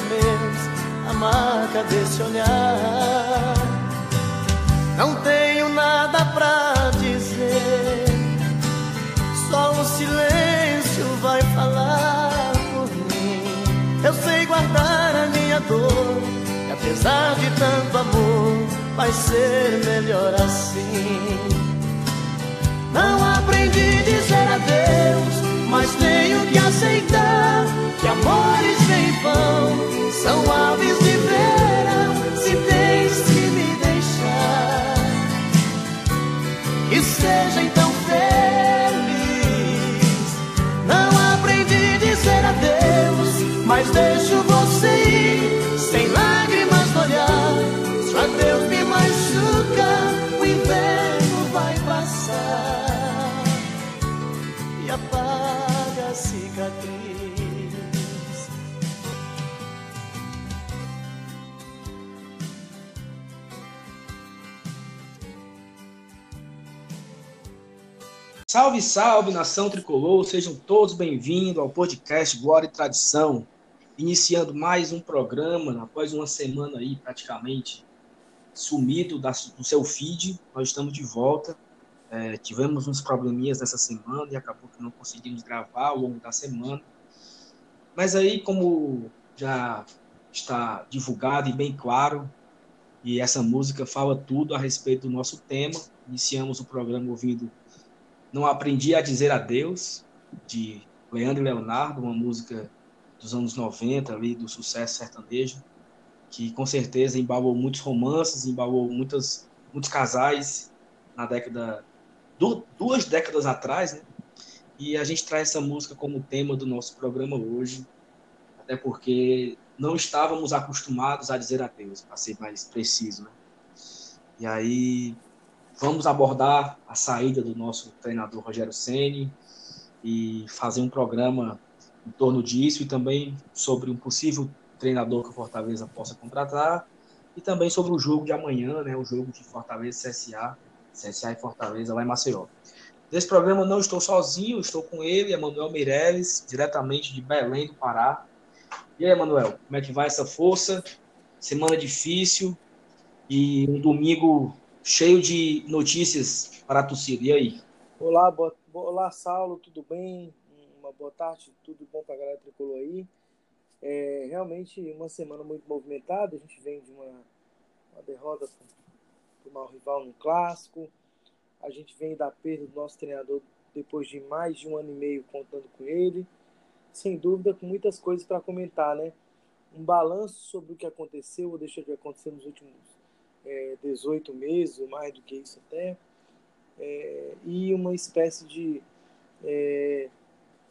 meus a marca desse olhar. Não tenho nada pra dizer, só o silêncio vai falar por mim. Eu sei guardar a minha dor, e apesar de tanto amor, vai ser melhor assim. Não aprendi a dizer adeus, mas tenho que aceitar Salve, salve, nação tricolor, sejam todos bem-vindos ao podcast Glória e Tradição. Iniciando mais um programa, após uma semana aí praticamente sumido da, do seu feed, nós estamos de volta. É, tivemos uns probleminhas nessa semana e acabou que não conseguimos gravar ao longo da semana. Mas aí, como já está divulgado e bem claro, e essa música fala tudo a respeito do nosso tema, iniciamos o programa ouvindo não Aprendi a Dizer Adeus, de Leandro e Leonardo, uma música dos anos 90, ali, do sucesso sertanejo, que com certeza embalou muitos romances, embalou muitas, muitos casais na década, duas décadas atrás, né? E a gente traz essa música como tema do nosso programa hoje, até porque não estávamos acostumados a dizer adeus, para ser mais preciso, né? E aí Vamos abordar a saída do nosso treinador Rogério Ceni e fazer um programa em torno disso e também sobre um possível treinador que o Fortaleza possa contratar e também sobre o jogo de amanhã, né, o jogo de Fortaleza CSA, CSA e Fortaleza lá em Maceió. Nesse programa não estou sozinho, estou com ele, Emanuel Meirelles, diretamente de Belém do Pará. E aí, Emanuel, como é que vai essa força? Semana difícil e um domingo cheio de notícias para a torcida. E aí? Olá, olá Saulo, tudo bem? Uma boa tarde, tudo bom para a galera tricolor aí? É realmente uma semana muito movimentada, a gente vem de uma, uma derrota para o mau rival no clássico, a gente vem da perda do nosso treinador depois de mais de um ano e meio contando com ele, sem dúvida com muitas coisas para comentar, né? Um balanço sobre o que aconteceu ou deixou de acontecer nos últimos é, 18 meses, ou mais do que isso até, é, e uma espécie de é,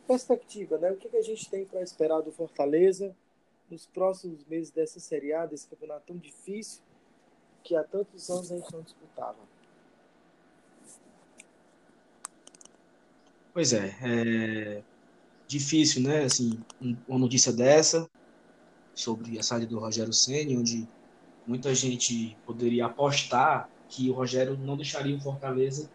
perspectiva, né? O que, que a gente tem para esperar do Fortaleza nos próximos meses dessa Série A, desse campeonato tão difícil que há tantos anos a gente não disputava. Pois é, é difícil, né? Assim, uma notícia dessa sobre a saída do Rogério Ceni, onde muita gente poderia apostar que o Rogério não deixaria o Fortaleza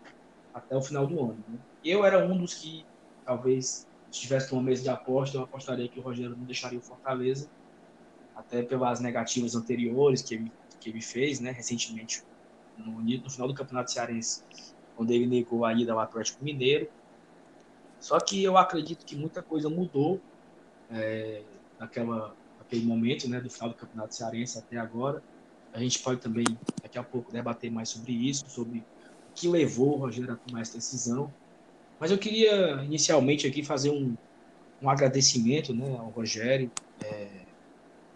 até o final do ano. Né? Eu era um dos que, talvez, se tivesse uma mesa de aposta, eu apostaria que o Rogério não deixaria o Fortaleza, até pelas negativas anteriores que ele, que ele fez, né, recentemente, no, no final do Campeonato Cearense, quando ele negou a ida ao Atlético Mineiro. Só que eu acredito que muita coisa mudou é, naquela, naquele momento, né, do final do Campeonato Cearense até agora a gente pode também, daqui a pouco, debater mais sobre isso, sobre o que levou o Rogério a tomar essa decisão. Mas eu queria, inicialmente, aqui fazer um, um agradecimento né, ao Rogério. É,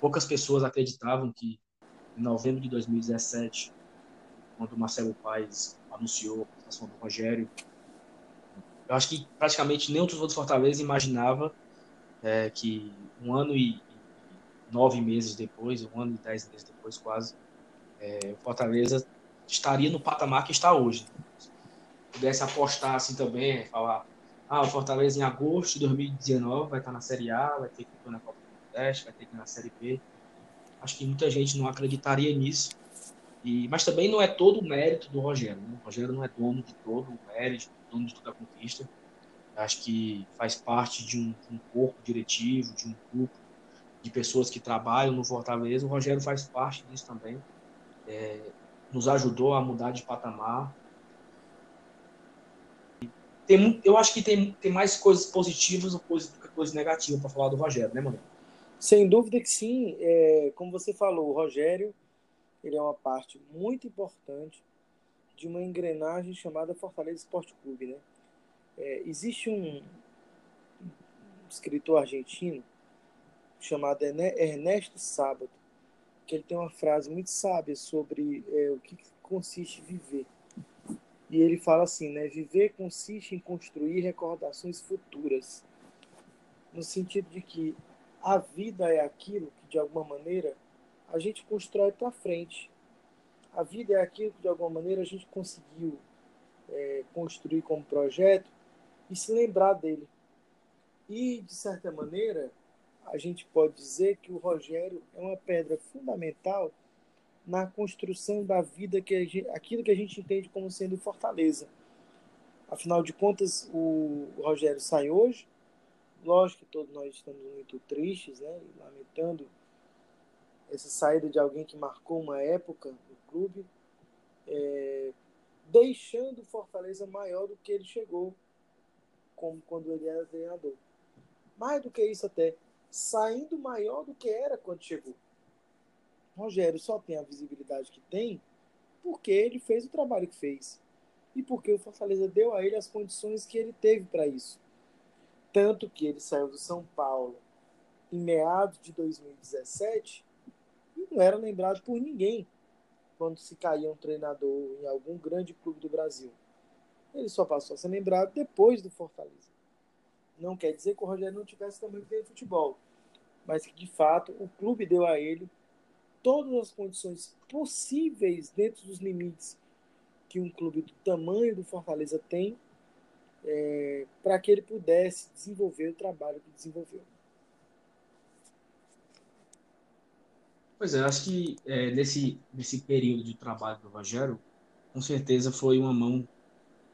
poucas pessoas acreditavam que, em novembro de 2017, quando o Marcelo Paes anunciou a contratação do Rogério, eu acho que praticamente nenhum dos outros Fortaleza imaginava é, que um ano e nove meses depois, um ano e dez meses depois quase, é, Fortaleza estaria no patamar que está hoje. Se pudesse apostar assim também, falar, ah, o Fortaleza em agosto de 2019 vai estar na Série A, vai ter que ir na Copa do Nordeste, vai ter que ir na Série B. Acho que muita gente não acreditaria nisso. E, mas também não é todo o mérito do Rogério. Né? O Rogério não é dono de todo o mérito, dono de toda a conquista. Acho que faz parte de um, de um corpo diretivo, de um grupo de pessoas que trabalham no Fortaleza. O Rogério faz parte disso também. É, nos ajudou a mudar de patamar. Tem, eu acho que tem, tem mais coisas positivas do que coisas negativas para falar do Rogério, né, mano? Sem dúvida que sim. É, como você falou, o Rogério ele é uma parte muito importante de uma engrenagem chamada Fortaleza Esporte Clube. Né? É, existe um escritor argentino chamado Ernesto Sábado, que ele tem uma frase muito sábia sobre é, o que consiste viver. E ele fala assim, né? Viver consiste em construir recordações futuras, no sentido de que a vida é aquilo que de alguma maneira a gente constrói para frente. A vida é aquilo que, de alguma maneira, a gente conseguiu é, construir como projeto e se lembrar dele. E, de certa maneira, a gente pode dizer que o Rogério é uma pedra fundamental na construção da vida, que gente, aquilo que a gente entende como sendo Fortaleza. Afinal de contas, o Rogério sai hoje. Lógico que todos nós estamos muito tristes, né, lamentando essa saída de alguém que marcou uma época no clube, é, deixando Fortaleza maior do que ele chegou, como quando ele era treinador. Mais do que isso até, saindo maior do que era quando chegou. Rogério só tem a visibilidade que tem porque ele fez o trabalho que fez e porque o Fortaleza deu a ele as condições que ele teve para isso. Tanto que ele saiu do São Paulo em meados de 2017 não era lembrado por ninguém quando se caía um treinador em algum grande clube do Brasil. Ele só passou a ser lembrado depois do Fortaleza. Não quer dizer que o Rogério não tivesse também que futebol, mas que de fato o clube deu a ele todas as condições possíveis dentro dos limites que um clube do tamanho do Fortaleza tem é, para que ele pudesse desenvolver o trabalho que desenvolveu. Pois é, acho que é, nesse, nesse período de trabalho do Rogério, com certeza foi uma mão,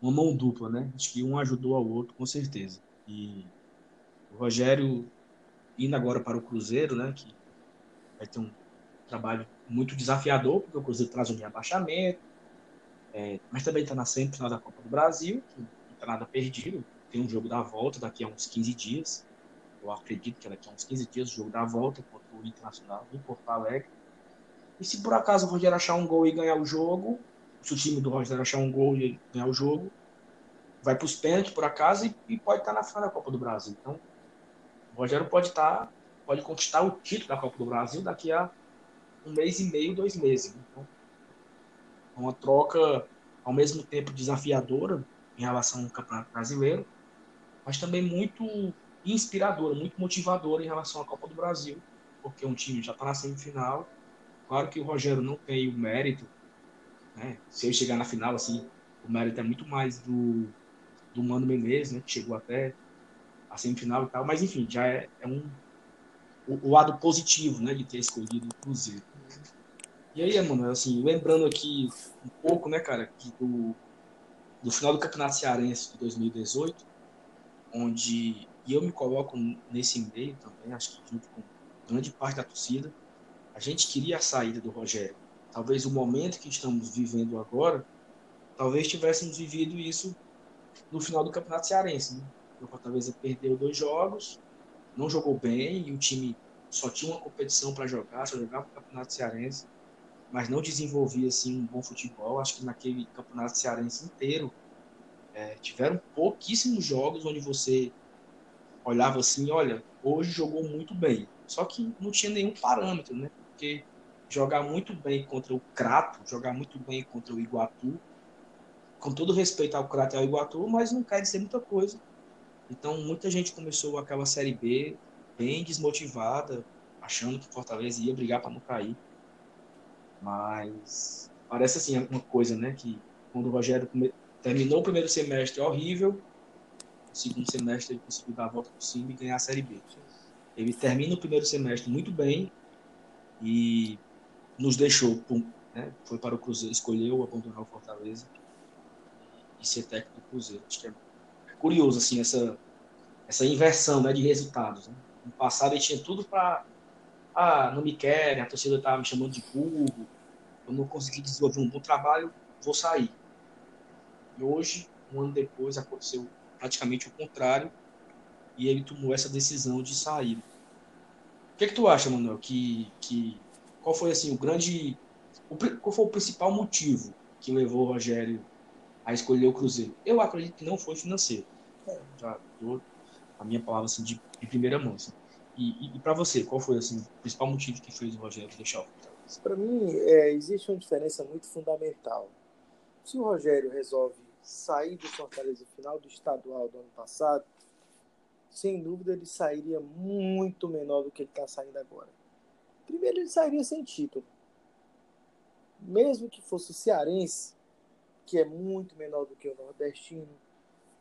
uma mão dupla, né? Acho que um ajudou ao outro, com certeza. E o Rogério indo agora para o Cruzeiro, né? Que vai ter um trabalho muito desafiador, porque o Cruzeiro traz um rebaixamento, é, mas também está na semifinal da Copa do Brasil, que não está nada perdido. Tem um jogo da volta daqui a uns 15 dias. Eu acredito que daqui a uns 15 dias o jogo da volta contra o Internacional em Porto Alegre. E se por acaso o Rogério achar um gol e ganhar o jogo, se o time do Rogério achar um gol e ganhar o jogo, vai para os pênaltis por acaso e, e, pode estar na final da Copa do Brasil. Então, o Rogério pode estar, pode conquistar o título da Copa do Brasil daqui a um mês e meio, dois meses. Então, é uma troca ao mesmo tempo desafiadora em relação ao Campeonato Brasileiro, mas também muito inspiradora, muito motivadora em relação à Copa do Brasil, porque um time já está na semifinal. Claro que o Rogério não tem o mérito, né? Se ele chegar na final, assim, o mérito é muito mais do, do Mano Menezes, né? Que chegou até a semifinal e tal. Mas, enfim, já é, é um, o, o, lado positivo, né? De ter escolhido o Cruzeiro. E aí, mano, assim, lembrando aqui um pouco, né, cara, que do, do final do Campeonato Cearense de 2018, onde e eu me coloco nesse meio também, acho que junto com grande parte da torcida, a gente queria a saída do Rogério. Talvez o momento que estamos vivendo agora, talvez tivéssemos vivido isso no final do Campeonato Cearense. Né? O Fortaleza perdeu dois jogos, não jogou bem e o time só tinha uma competição para jogar, só jogava o Campeonato Cearense, mas não desenvolvia assim um bom futebol. Acho que naquele Campeonato Cearense inteiro é, tiveram pouquíssimos jogos onde você olhava assim, olha, hoje jogou muito bem. Só que não tinha nenhum parâmetro, né? Porque jogar muito bem contra o Crato, jogar muito bem contra o Iguatu, com todo respeito ao Crato e ao Iguatu, mas não quer dizer muita coisa. Então, muita gente começou aquela Série B bem desmotivada, achando que Fortaleza ia brigar para não cair. Mas parece assim uma coisa, né? Que quando o Rogério terminou o primeiro semestre horrível, no segundo semestre ele conseguiu dar a volta por cima e ganhar a Série B. Ele termina o primeiro semestre muito bem e nos deixou né? Foi para o Cruzeiro, escolheu abandonar o Fortaleza e ser técnico do Cruzeiro. Acho que é, curioso assim essa essa inversão, né, de resultados. Né? No passado ele tinha tudo para ah, não me querem, a torcida estava me chamando de burro, eu não consegui desenvolver um bom trabalho, vou sair. E hoje, um ano depois, aconteceu praticamente o contrário e ele tomou essa decisão de sair. O que, é que tu acha, Manuel? Que, que, qual foi assim o grande. O, qual foi o principal motivo que levou o Rogério a escolher o Cruzeiro? Eu acredito que não foi financeiro. É, já dou a minha palavra assim, de, de primeira mão. Assim. E, e, e para você, qual foi assim, o principal motivo que fez o Rogério deixar o Fortaleza? Para mim, é, existe uma diferença muito fundamental. Se o Rogério resolve sair do Fortaleza final do estadual do ano passado, sem dúvida ele sairia muito menor do que ele está saindo agora. Primeiro, ele sairia sem título. Mesmo que fosse o Cearense, que é muito menor do que o Nordestino,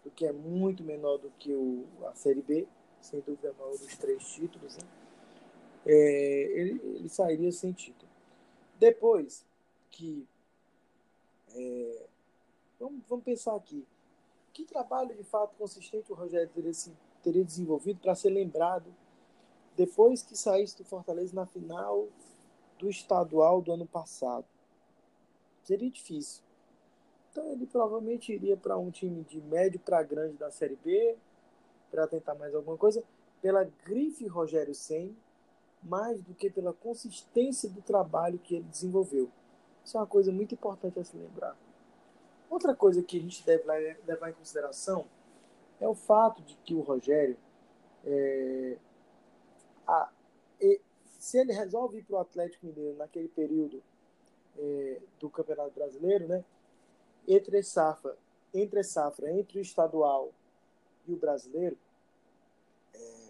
do que é muito menor do que o, a Série B, sem dúvida maior dos três títulos, né? é, ele, ele, sairia sem título. Depois que. É, vamos, vamos pensar aqui. Que trabalho de fato consistente o Rogério teria, teria desenvolvido para ser lembrado depois que saísse do Fortaleza na final do estadual do ano passado? Seria difícil. Então ele provavelmente iria para um time de médio para grande da Série B, para tentar mais alguma coisa, pela grife Rogério Sen, mais do que pela consistência do trabalho que ele desenvolveu. Isso é uma coisa muito importante a se lembrar. Outra coisa que a gente deve levar em consideração é o fato de que o Rogério, é, a, e, se ele resolve ir para o Atlético Mineiro naquele período é, do Campeonato Brasileiro, né, entre safra, entre safra, entre o estadual e o brasileiro, é,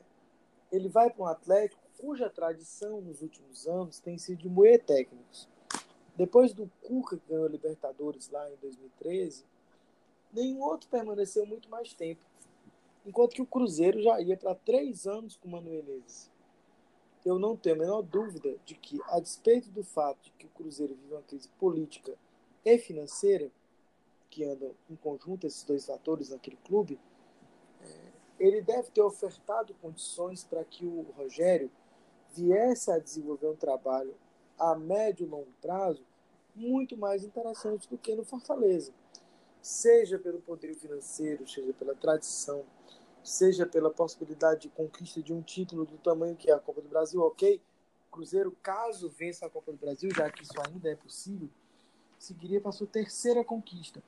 ele vai para um Atlético cuja tradição nos últimos anos tem sido de moer técnicos. Depois do Cuca que ganhou a Libertadores lá em 2013, nenhum outro permaneceu muito mais tempo. Enquanto que o Cruzeiro já ia para três anos com o Mano Menezes. Eu não tenho a menor dúvida de que, a despeito do fato de que o Cruzeiro vive uma crise política e financeira, que andam em conjunto, esses dois fatores naquele clube, é, ele deve ter ofertado condições para que o Rogério viesse a desenvolver um trabalho a médio e longo prazo muito mais interessante do que no Fortaleza. Seja pelo poder financeiro, seja pela tradição, seja pela possibilidade de conquista de um título do tamanho que é a Copa do Brasil, ok? Cruzeiro, caso vença a Copa do Brasil, já que isso ainda é possível, seguiria para sua terceira conquista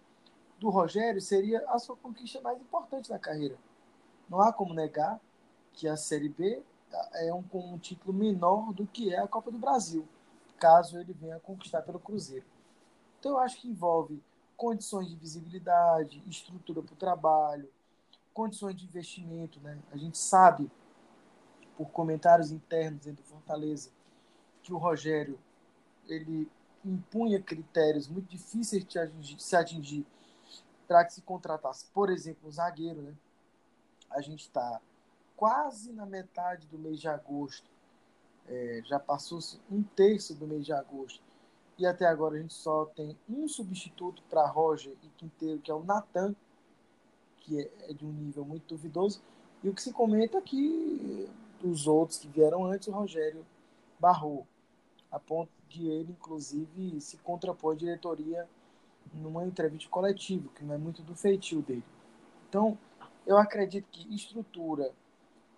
do Rogério seria a sua conquista mais importante na carreira. Não há como negar que a Série B é um, um título menor do que é a Copa do Brasil, caso ele venha a conquistar pelo Cruzeiro. Então eu acho que envolve condições de visibilidade, estrutura para o trabalho, condições de investimento. Né? A gente sabe, por comentários internos dentro do Fortaleza, que o Rogério ele impunha critérios muito difíceis de atingir, se atingir para que se contratasse, por exemplo, um zagueiro, né? A gente está quase na metade do mês de agosto. É, já passou um terço do mês de agosto. E até agora a gente só tem um substituto para Roger e Quinteiro, que é o Natan, que é, é de um nível muito duvidoso. E o que se comenta é que dos outros que vieram antes, o Rogério barrou, a ponto de ele, inclusive, se contrapor à diretoria numa entrevista coletiva, que não é muito do feitio dele. Então, eu acredito que estrutura,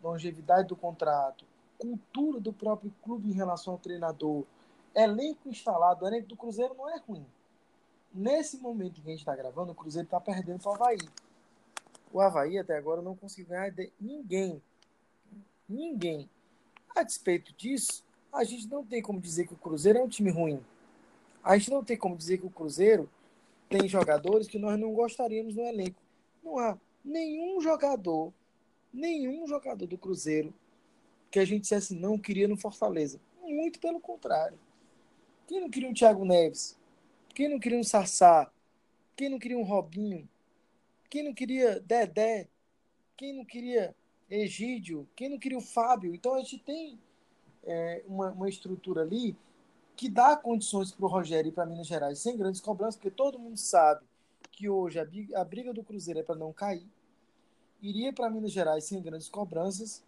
longevidade do contrato, cultura do próprio clube em relação ao treinador, elenco instalado, elenco do Cruzeiro não é ruim. Nesse momento em que a gente está gravando, o Cruzeiro está perdendo para o Havaí. O Havaí até agora não conseguiu ganhar de ninguém. Ninguém. A despeito disso, a gente não tem como dizer que o Cruzeiro é um time ruim. A gente não tem como dizer que o Cruzeiro tem jogadores que nós não gostaríamos no elenco. Não há nenhum jogador, nenhum jogador do Cruzeiro que a gente dissesse não queria no Fortaleza. Muito pelo contrário. Quem não queria um Thiago Neves? Quem não queria um Sassá? Quem não queria um Robinho? Quem não queria Dedé? Quem não queria Egídio? Quem não queria o Fábio? Então a gente tem é, uma, uma estrutura ali que dá condições para o Rogério ir para Minas Gerais sem grandes cobranças, porque todo mundo sabe que hoje a briga do Cruzeiro é para não cair. Iria para Minas Gerais sem grandes cobranças.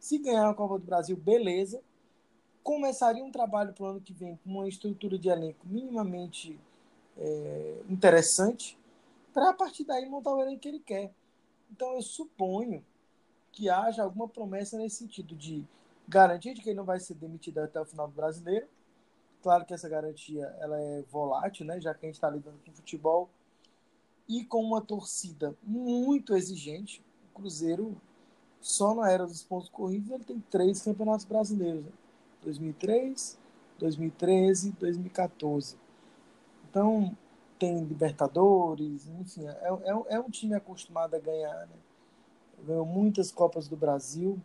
Se ganhar a Copa do Brasil, beleza. Começaria um trabalho para o ano que vem com uma estrutura de elenco minimamente é, interessante, para a partir daí montar o elenco que ele quer. Então eu suponho que haja alguma promessa nesse sentido de garantir de que ele não vai ser demitido até o final do brasileiro. Claro que essa garantia ela é volátil, né? já que a gente está lidando com futebol e com uma torcida muito exigente. O Cruzeiro, só na era dos pontos corridos, ele tem três campeonatos brasileiros: né? 2003, 2013, 2014. Então, tem Libertadores, enfim, é, é, é um time acostumado a ganhar. Né? Ganhou muitas Copas do Brasil,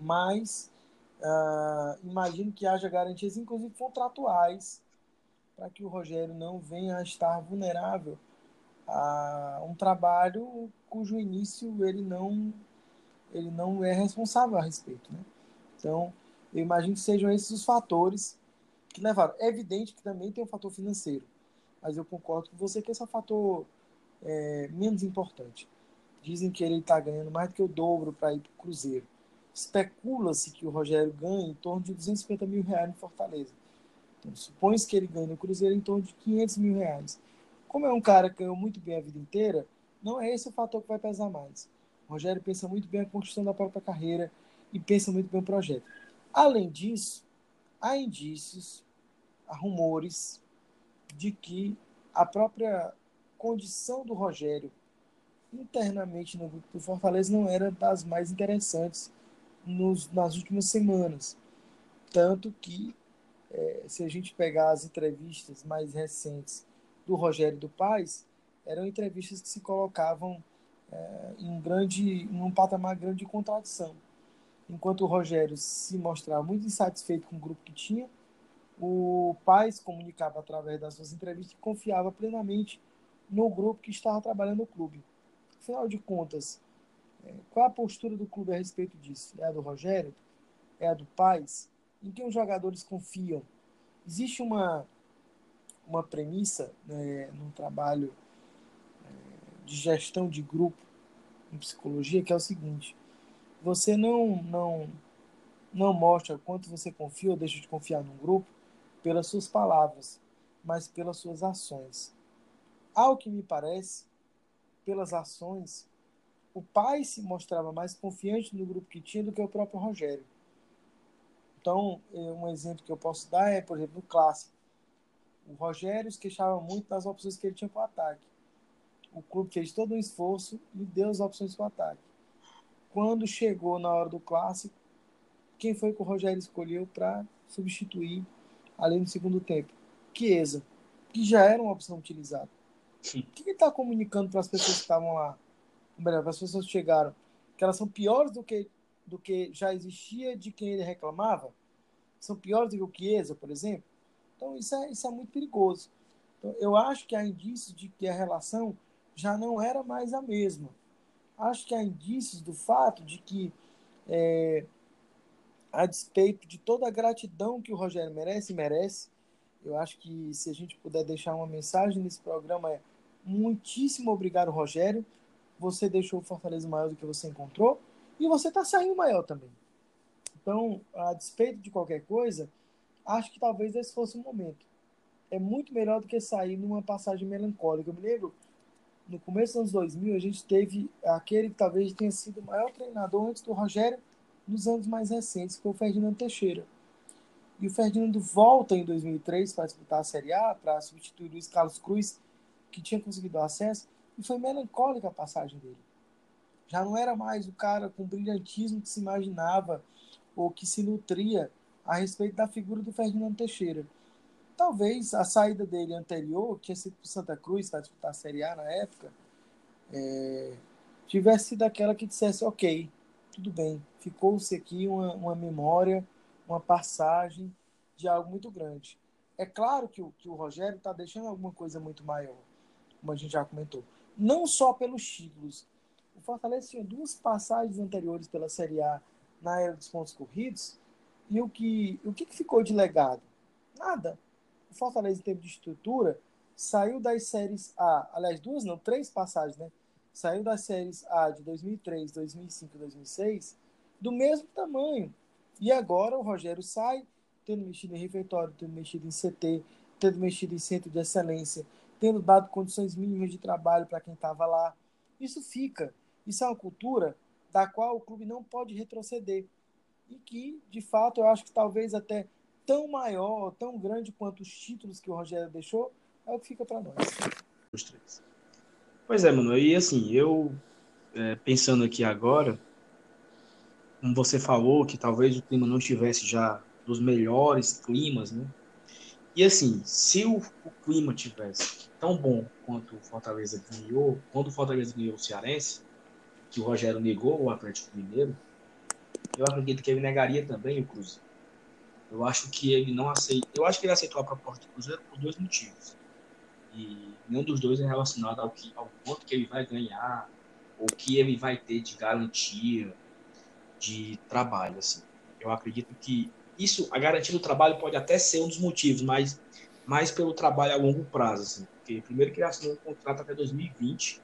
mas uh, imagino que haja garantias, inclusive contratuais, para que o Rogério não venha a estar vulnerável a um trabalho cujo início ele não ele não é responsável a respeito, né? Então, eu imagino que sejam esses os fatores que levaram. É evidente que também tem um fator financeiro, mas eu concordo com você que esse é um fator é, menos importante. Dizem que ele está ganhando mais do que o dobro para ir para o Cruzeiro. Especula-se que o Rogério ganha em torno de 250 mil reais no Fortaleza. Então, supõe-se que ele ganha no Cruzeiro em torno de 500 mil reais. Como é um cara que ganhou muito bem a vida inteira, não é esse o fator que vai pesar mais. O Rogério pensa muito bem a construção da própria carreira e pensa muito bem o projeto. Além disso, há indícios, há rumores de que a própria condição do Rogério internamente no grupo do Fortaleza não era das mais interessantes nos, nas últimas semanas. Tanto que, é, se a gente pegar as entrevistas mais recentes do Rogério do Paz, eram entrevistas que se colocavam é, em grande, em um patamar grande de contradição. Enquanto o Rogério se mostrava muito insatisfeito com o grupo que tinha, o Paz comunicava através das suas entrevistas que confiava plenamente no grupo que estava trabalhando no clube. Afinal de contas, qual a postura do clube a respeito disso? É a do Rogério? É a do Paz? Em quem os jogadores confiam? Existe uma, uma premissa né, no trabalho é, de gestão de grupo em psicologia que é o seguinte: você não, não, não mostra quanto você confia ou deixa de confiar num grupo pelas suas palavras, mas pelas suas ações. Ao que me parece, pelas ações, o pai se mostrava mais confiante no grupo que tinha do que o próprio Rogério. Então, é, um exemplo que eu posso dar é, por exemplo, o clássico. O Rogério se queixava muito das opções que ele tinha para o ataque. O clube fez todo um esforço e deu as opções para o ataque. Quando chegou na hora do clássico, quem foi que o Rogério escolheu para substituir ali no segundo tempo. Chiesa, que já era uma opção utilizada. Sim. O que ele está comunicando para as pessoas que estavam lá? Melhor, as pessoas chegaram, que elas são piores do que, do que já existia de quem ele reclamava? São piores do que o Chiesa, por exemplo? Então, isso é, isso é muito perigoso. Então, eu acho que há indícios de que a relação já não era mais a mesma. Acho que há indícios do fato de que é, a despeito de toda a gratidão que o Rogério merece, merece. Eu acho que se a gente puder deixar uma mensagem nesse programa é muitíssimo obrigado, Rogério. Você deixou o Fortaleza maior do que você encontrou e você está saindo maior também. Então, a despeito de qualquer coisa, acho que talvez esse fosse o momento. É muito melhor do que sair numa passagem melancólica. Eu me lembro, no começo dos anos 2000, a gente teve aquele que talvez tenha sido o maior treinador antes do Rogério, nos anos mais recentes, que foi o Ferdinando Teixeira. E o Ferdinando volta em 2003 para disputar a Série A, para substituir o Luiz Carlos Cruz, que tinha conseguido acesso, e foi melancólica a passagem dele. Já não era mais o cara com brilhantismo que se imaginava ou que se nutria a respeito da figura do Ferdinando Teixeira. Talvez a saída dele anterior, que tinha sido para Santa Cruz para disputar a Série A na época, é, tivesse sido aquela que dissesse, ok, tudo bem, ficou-se aqui uma, uma memória, uma passagem de algo muito grande. É claro que o, que o Rogério está deixando alguma coisa muito maior, como a gente já comentou. Não só pelos títulos. O Fortaleza tinha duas passagens anteriores pela Série A na era dos pontos corridos, e o que, o que ficou de legado? Nada. O Fortaleza, em termos de estrutura, saiu das séries A, aliás, duas não, três passagens, né? Saiu das séries A de 2003, 2005 e 2006 do mesmo tamanho. E agora o Rogério sai, tendo mexido em refeitório, tendo mexido em CT, tendo mexido em centro de excelência, tendo dado condições mínimas de trabalho para quem estava lá. Isso fica. Isso é uma cultura da qual o clube não pode retroceder. E que, de fato, eu acho que talvez até tão maior, tão grande quanto os títulos que o Rogério deixou, é o que fica para nós. Os três. Pois é, mano. E assim, eu é, pensando aqui agora, como você falou, que talvez o clima não estivesse já dos melhores climas, né? E assim, se o, o clima tivesse tão bom quanto o Fortaleza ganhou, quando o Fortaleza ganhou o Cearense, que o Rogério negou o Atlético Mineiro, eu acredito que ele negaria também o Cruzeiro. Eu acho que ele não aceita. Eu acho que ele aceitou a proposta do Cruzeiro por dois motivos. E nenhum dos dois é relacionado ao, que, ao quanto que ele vai ganhar, ou que ele vai ter de garantia de trabalho. Assim. Eu acredito que isso, a garantia do trabalho pode até ser um dos motivos, mas mais pelo trabalho a longo prazo. Assim. Primeiro que ele assinou um contrato até 2020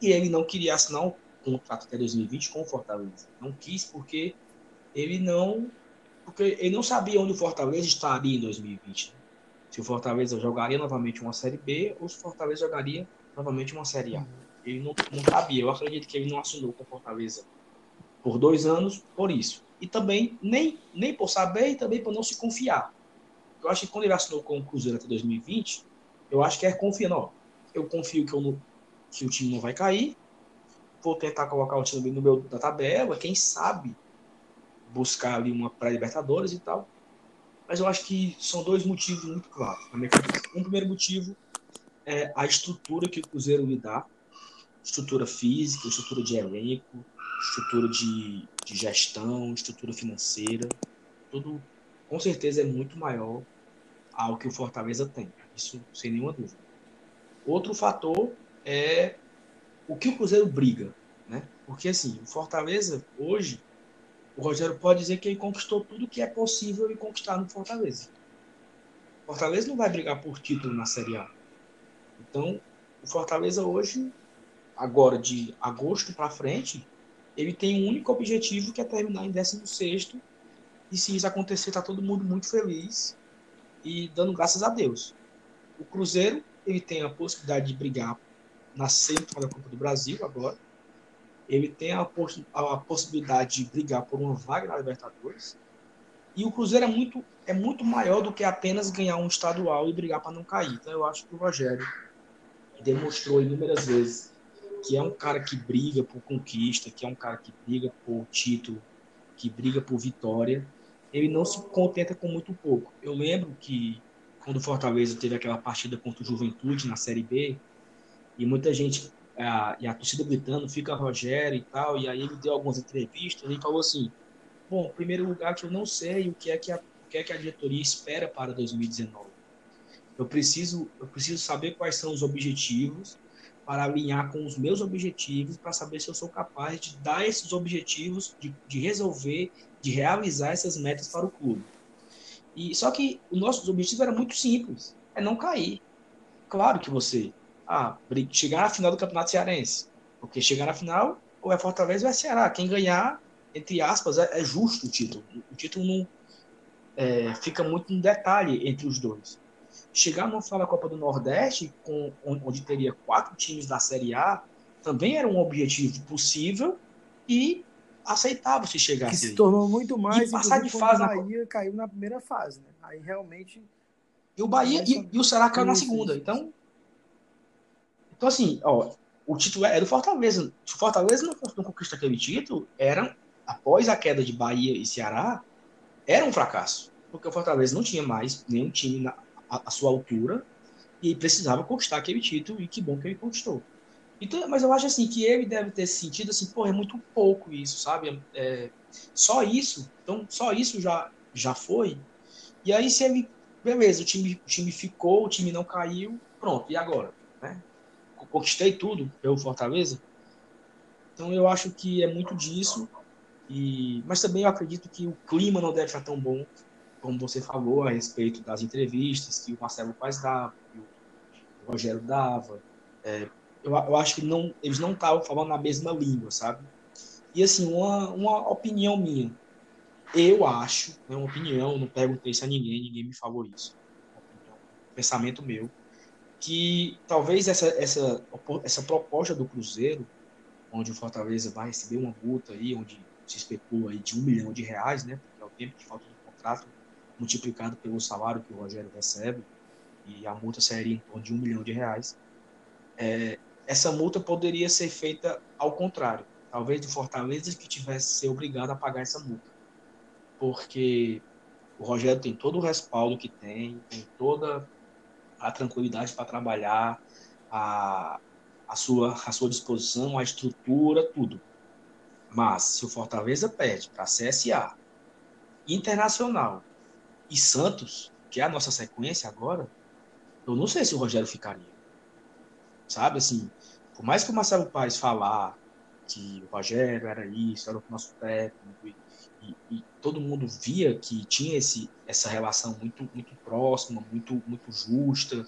e ele não queria assinar um contrato até 2020 com o Fortaleza. Não quis porque ele não porque ele não sabia onde o Fortaleza estaria em 2020. Se o Fortaleza jogaria novamente uma Série B ou se o Fortaleza jogaria novamente uma Série A. Ele não, não sabia. Eu acredito que ele não assinou com o Fortaleza por dois anos por isso. E também, nem, nem por saber e também por não se confiar. Eu acho que quando ele assinou com o Cruzeiro até 2020, eu acho que é confiando, ó, eu confio que, eu não, que o time não vai cair, vou tentar colocar o time no meu da tabela, quem sabe buscar ali uma pré-libertadores e tal. Mas eu acho que são dois motivos muito claros na minha. Um primeiro motivo é a estrutura que o Cruzeiro lhe dá, estrutura física, estrutura de elenco, estrutura de, de gestão, estrutura financeira, tudo com certeza é muito maior ao que o Fortaleza tem. Isso sem nenhuma dúvida. Outro fator é o que o Cruzeiro briga, né? Porque assim, o Fortaleza hoje, o Rogério pode dizer que ele conquistou tudo que é possível ele conquistar no Fortaleza. O Fortaleza não vai brigar por título na Série A. Então, o Fortaleza hoje, agora de agosto para frente, ele tem um único objetivo que é terminar em 16 e se isso acontecer, tá todo mundo muito feliz e dando graças a Deus. O Cruzeiro, ele tem a possibilidade de brigar na central da Copa do Brasil agora. Ele tem a, poss a possibilidade de brigar por uma vaga na Libertadores. E o Cruzeiro é muito, é muito maior do que apenas ganhar um estadual e brigar para não cair. Então eu acho que o Rogério demonstrou inúmeras vezes que é um cara que briga por conquista, que é um cara que briga por título, que briga por vitória, ele não se contenta com muito pouco. Eu lembro que quando o Fortaleza teve aquela partida contra o Juventude na Série B, e muita gente, a, e a torcida gritando, fica Rogério e tal, e aí ele deu algumas entrevistas e falou assim, bom, primeiro lugar que eu não sei o que é que a, o que é que a diretoria espera para 2019. Eu preciso, eu preciso saber quais são os objetivos, para alinhar com os meus objetivos, para saber se eu sou capaz de dar esses objetivos, de, de resolver, de realizar essas metas para o clube. E só que o nosso objetivo era muito simples, é não cair. Claro que você, ah, chegar na final do Campeonato Cearense, porque chegar na final ou é Fortaleza ou é Ceará. Quem ganhar, entre aspas, é, é justo o título. O título não é, fica muito no detalhe entre os dois chegar no final da Copa do Nordeste, com, onde teria quatro times da Série A, também era um objetivo possível e aceitável se chegasse. Que se tornou muito mais. E passar de fase. O Bahia na... caiu na primeira fase, né? Aí realmente. E o Bahia e, e, o Ceará caiu na segunda. Então. Então, assim, ó, o título é do Fortaleza. Se o Fortaleza não, não conquista aquele título, era, após a queda de Bahia e Ceará, era um fracasso. Porque o Fortaleza não tinha mais nenhum time na, a, a sua altura e precisava conquistar aquele título e que bom que ele conquistou. Então, mas eu acho assim que ele deve ter sentido assim, pô, é muito pouco isso, sabe? É, só isso, então só isso já já foi. E aí se ele, beleza, o time, o time ficou, o time não caiu, pronto. E agora, né? Conquistei tudo pelo Fortaleza. Então eu acho que é muito disso. E mas também eu acredito que o clima não deve estar tão bom como você falou a respeito das entrevistas que o Marcelo Paz dava, que o Rogério dava, é, eu, eu, acho que não, eles não estavam falando na mesma língua, sabe? E assim, uma, uma opinião minha, eu acho, é né, uma opinião, não perguntei isso a ninguém, ninguém me falou isso, um pensamento meu, que talvez essa, essa, essa proposta do Cruzeiro, onde o Fortaleza vai receber uma multa aí, onde se especula aí de um milhão de reais, né? Porque é o tempo que falta do contrato, multiplicado pelo salário que o Rogério recebe, e a multa seria em torno de um milhão de reais. É, essa multa poderia ser feita ao contrário. Talvez do Fortaleza que tivesse ser obrigado a pagar essa multa. Porque o Rogério tem todo o respaldo que tem, tem toda a tranquilidade para trabalhar, a, a, sua, a sua disposição, a estrutura, tudo. Mas se o Fortaleza perde para CSA, Internacional e Santos, que é a nossa sequência agora, eu não sei se o Rogério ficaria. Sabe, assim, por mais que o Marcelo Paes falar que o Rogério era isso, era o nosso técnico, e, e, e, todo mundo via que tinha esse, essa relação muito, muito próxima, muito, muito justa.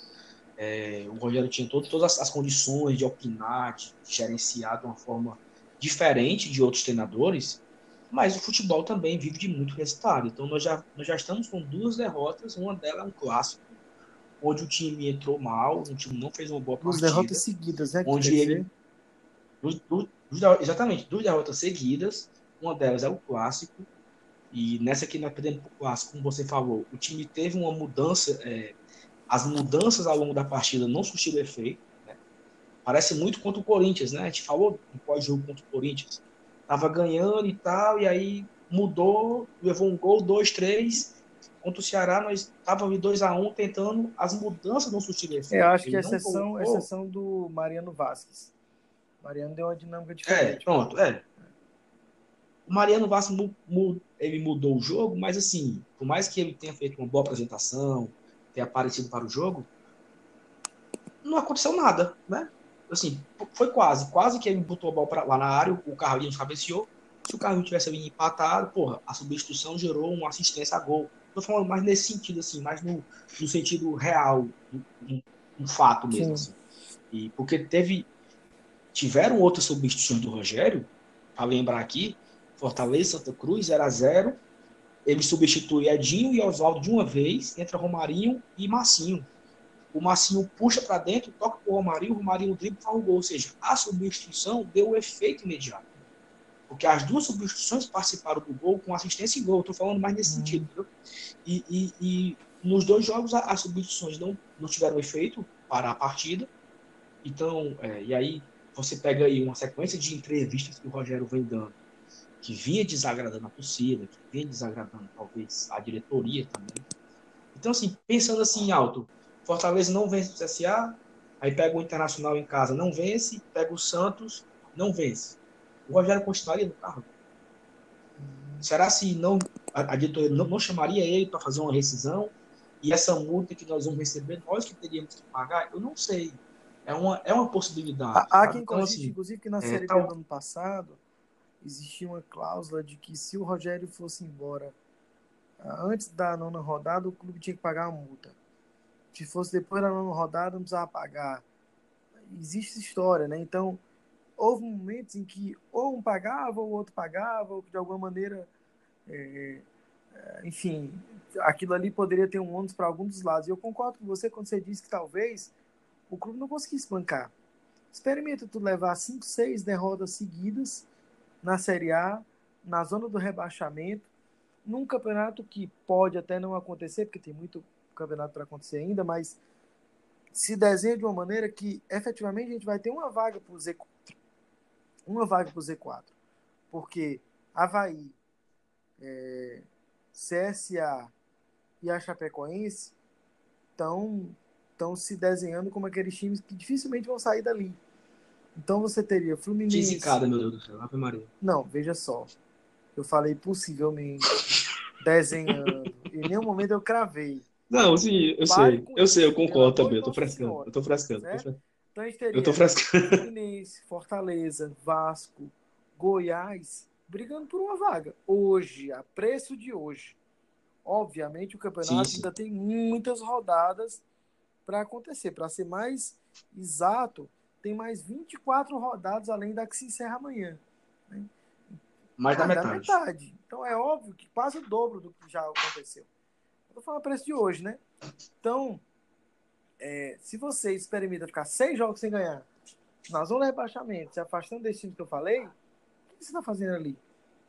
É, o Rogério tinha todo, todas as, condições de opinar, de gerenciar de uma forma diferente de outros treinadores, mas o futebol também vive de muito resultado. Então nós já, nós já estamos com duas derrotas, uma delas é um clássico, onde o time entrou mal, o time não fez uma boa partida. Duas derrotas seguidas, né? Onde ele, exatamente, duas derrotas seguidas, uma delas é o clássico, e nessa aqui nós perdemos para o clássico, como você falou, o time teve uma mudança, é, as mudanças ao longo da partida não surtiram efeito, Parece muito contra o Corinthians, né? A gente falou no pós-jogo contra o Corinthians. Tava ganhando e tal, e aí mudou, levou um gol, dois, três. Contra o Ceará, nós estávamos 2 a 1 um, tentando as mudanças não surtirem Eu acho que a exceção, a exceção do Mariano Vasquez. Mariano deu uma dinâmica diferente. É, pronto, é. O Mariano Vasquez ele mudou o jogo, mas assim, por mais que ele tenha feito uma boa apresentação, tenha aparecido para o jogo, não aconteceu nada, né? assim, foi quase, quase que ele botou a bola pra, lá na área, o Carlinhos cabeceou. Se o Carlinhos tivesse empatado, porra, a substituição gerou uma assistência a gol. Tô falando mais nesse sentido, assim, mais no, no sentido real, um, um fato mesmo, assim. E porque teve. Tiveram outras substituições do Rogério, para lembrar aqui, Fortaleza, Santa Cruz, 0 a 0 Ele substitui Edinho e Oswaldo de uma vez, entra Romarinho e Massinho o Massinho puxa para dentro, toca para o Romarinho, o Romarinho dribla e faz o gol. Ou seja, a substituição deu o efeito imediato. Porque as duas substituições participaram do gol com assistência e gol. Estou falando mais nesse hum. sentido. E, e, e, nos dois jogos as substituições não, não tiveram efeito para a partida. Então, é, e aí você pega aí uma sequência de entrevistas que o Rogério vem dando, que vinha desagradando a torcida, que vinha desagradando talvez a diretoria também. Então, assim, pensando assim alto, Fortaleza não vence o CSA, aí pega o Internacional em casa, não vence, pega o Santos, não vence. O Rogério continuaria no carro? Será se não a, a diretoria não, não chamaria ele para fazer uma rescisão? E essa multa que nós vamos receber, nós que teríamos que pagar? Eu não sei. É uma, é uma possibilidade. Há quem então, assim, inclusive, que na é, Série B do ano passado existia uma cláusula de que se o Rogério fosse embora ah, antes da nona rodada, o clube tinha que pagar a multa. Se fosse depois da nona rodada, não precisava pagar. Existe história, né? Então, houve momentos em que ou um pagava, ou o outro pagava, ou de alguma maneira, é, é enfim, aquilo ali poderia ter um ônus para algum dos lados. E eu concordo com você quando você disse que talvez o clube não conseguisse bancar. Experimenta tu levar cinco, seis derrotas seguidas na Série A, na zona do rebaixamento, num campeonato que pode até não acontecer, porque tem muito campeonato para acontecer ainda, mas se desenha de uma maneira que efetivamente a gente vai ter uma vaga para o Z4. Uma vaga para o Z4. Porque Havaí, é, CSA e a Chapecoense estão estão se desenhando como aqueles times que dificilmente vão sair dali. Então você teria Fluminense. Fisicada, meu Deus do céu, Ave Maria. Não, veja só. Eu falei possivelmente desenhando. em nenhum momento eu cravei. Não, sim, eu sei. Eu sei, eu concordo também. Eu tô frescando. Eu tô frescando. A gente teria eu tô frescando. Fluminense, Fortaleza, Vasco, Goiás, brigando por uma vaga. Hoje, a preço de hoje. Obviamente, o campeonato sim, ainda tem muitas rodadas para acontecer. Para ser mais exato, tem mais 24 rodadas além da que se encerra amanhã. Né? Mais da metade. da metade. Então é óbvio que quase o dobro do que já aconteceu. Estou falando o preço de hoje, né? Então, é, se você experimenta ficar seis jogos sem ganhar, na zona de rebaixamento, se afastando desse time que eu falei, o que você está fazendo ali?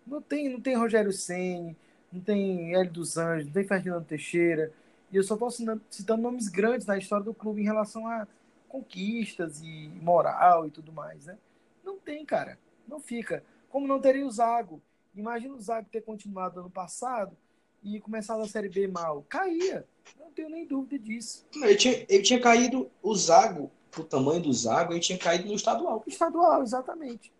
Não tem, não tem Rogério Senni, não tem Hélio dos Anjos, não tem Ferdinando Teixeira. E eu só estou citando nomes grandes na história do clube em relação a conquistas e moral e tudo mais, né? Não tem, cara. Não fica. Como não teria o Zago. Imagina o Zago ter continuado ano passado e começado a Série B mal. Caía. Não tenho nem dúvida disso. Ele tinha, ele tinha caído o Zago, pro tamanho do Zago, ele tinha caído no estadual. Estadual, exatamente.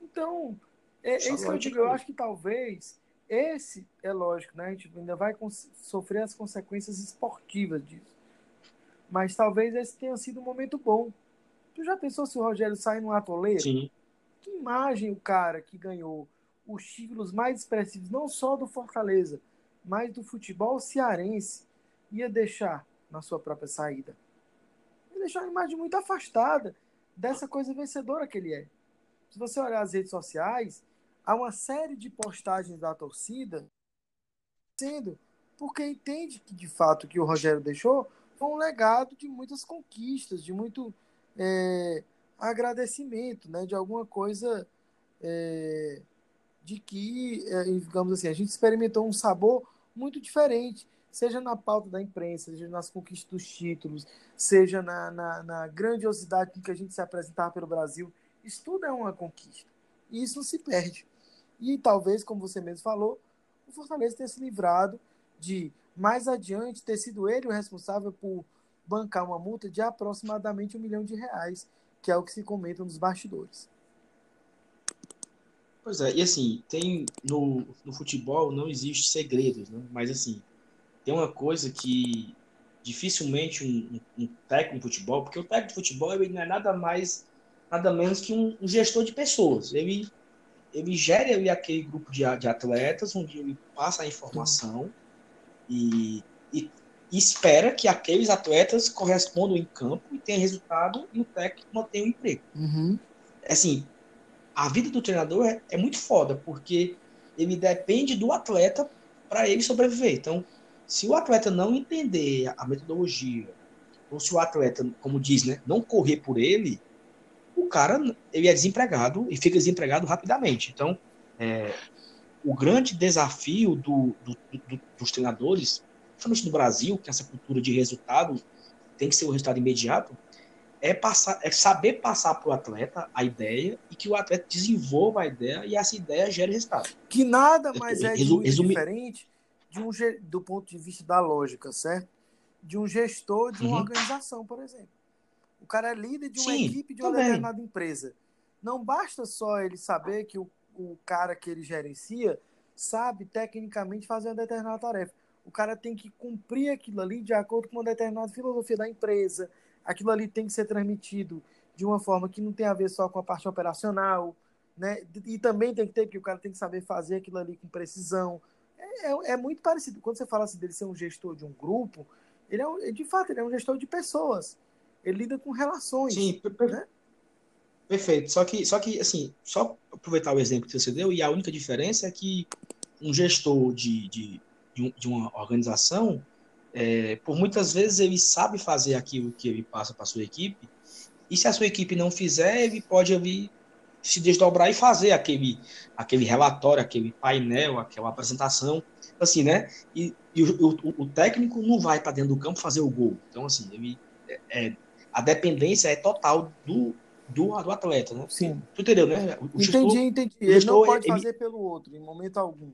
Então, é, é isso que eu digo. Eu acho que talvez esse é lógico, né? A gente ainda vai sofrer as consequências esportivas disso. Mas talvez esse tenha sido um momento bom. Tu já pensou se o Rogério sai no atoleiro? Sim. Que imagem o cara que ganhou os títulos mais expressivos, não só do Fortaleza, mas do futebol cearense, ia deixar na sua própria saída? Ia deixar uma imagem muito afastada dessa coisa vencedora que ele é. Se você olhar as redes sociais, há uma série de postagens da torcida sendo porque entende que de fato que o Rogério deixou foi um legado de muitas conquistas, de muito é, agradecimento, né, de alguma coisa é, de que, é, digamos assim, a gente experimentou um sabor muito diferente, seja na pauta da imprensa, seja nas conquistas dos títulos, seja na, na, na grandiosidade com que a gente se apresentava pelo Brasil. Isso tudo é uma conquista. E isso se perde. E talvez, como você mesmo falou, o Fortaleza tenha se livrado de, mais adiante, ter sido ele o responsável por bancar uma multa de aproximadamente um milhão de reais, que é o que se comenta nos bastidores. Pois é, e assim, tem no, no futebol não existe segredos, né? Mas assim, tem uma coisa que dificilmente um, um, técnico de futebol, porque o técnico de futebol ele não é nada mais, nada menos que um, um gestor de pessoas. Ele ele gera ali aquele grupo de, de atletas, onde ele passa a informação e, e, e, espera que aqueles atletas correspondam em campo e tenham resultado e o técnico mantenha o emprego. Uhum. Assim, a vida do treinador é, é muito foda, porque ele depende do atleta para ele sobreviver. Então, se o atleta não entender a metodologia, ou se o atleta, como diz, né, não correr por ele, o cara ele é desempregado e fica desempregado rapidamente. Então, é, o grande desafio do, do, do, dos treinadores, principalmente no Brasil, que essa cultura de resultado tem que ser o um resultado imediato, é, passar, é saber passar para o atleta a ideia e que o atleta desenvolva a ideia e essa ideia gere resultado. Que nada mais é Resu, diferente de um, do ponto de vista da lógica, certo? De um gestor de uma uhum. organização, por exemplo. O cara é líder de uma Sim, equipe de uma também. determinada empresa. Não basta só ele saber que o, o cara que ele gerencia sabe tecnicamente fazer uma determinada tarefa. O cara tem que cumprir aquilo ali de acordo com uma determinada filosofia da empresa. Aquilo ali tem que ser transmitido de uma forma que não tem a ver só com a parte operacional, né? E também tem que ter, porque o cara tem que saber fazer aquilo ali com precisão. É, é, é muito parecido. Quando você fala assim dele ser um gestor de um grupo, ele é um, de fato ele é um gestor de pessoas. Ele lida com relações. Sim, né? perfeito. Só que, só que, assim, só aproveitar o exemplo que você deu, e a única diferença é que um gestor de, de, de, uma organização, é, por muitas vezes ele sabe fazer aquilo que ele passa para sua equipe, e se a sua equipe não fizer, ele pode ali se desdobrar e fazer aquele, aquele relatório, aquele painel, aquela apresentação, assim, né? E, e o, o, o, técnico não vai para dentro do campo fazer o gol. Então, assim, ele é, é a dependência é total do, do, do atleta, né? Sim. Tu entendeu, né? O entendi, gestor, entendi. Ele gestor, não pode fazer pelo outro, em momento algum.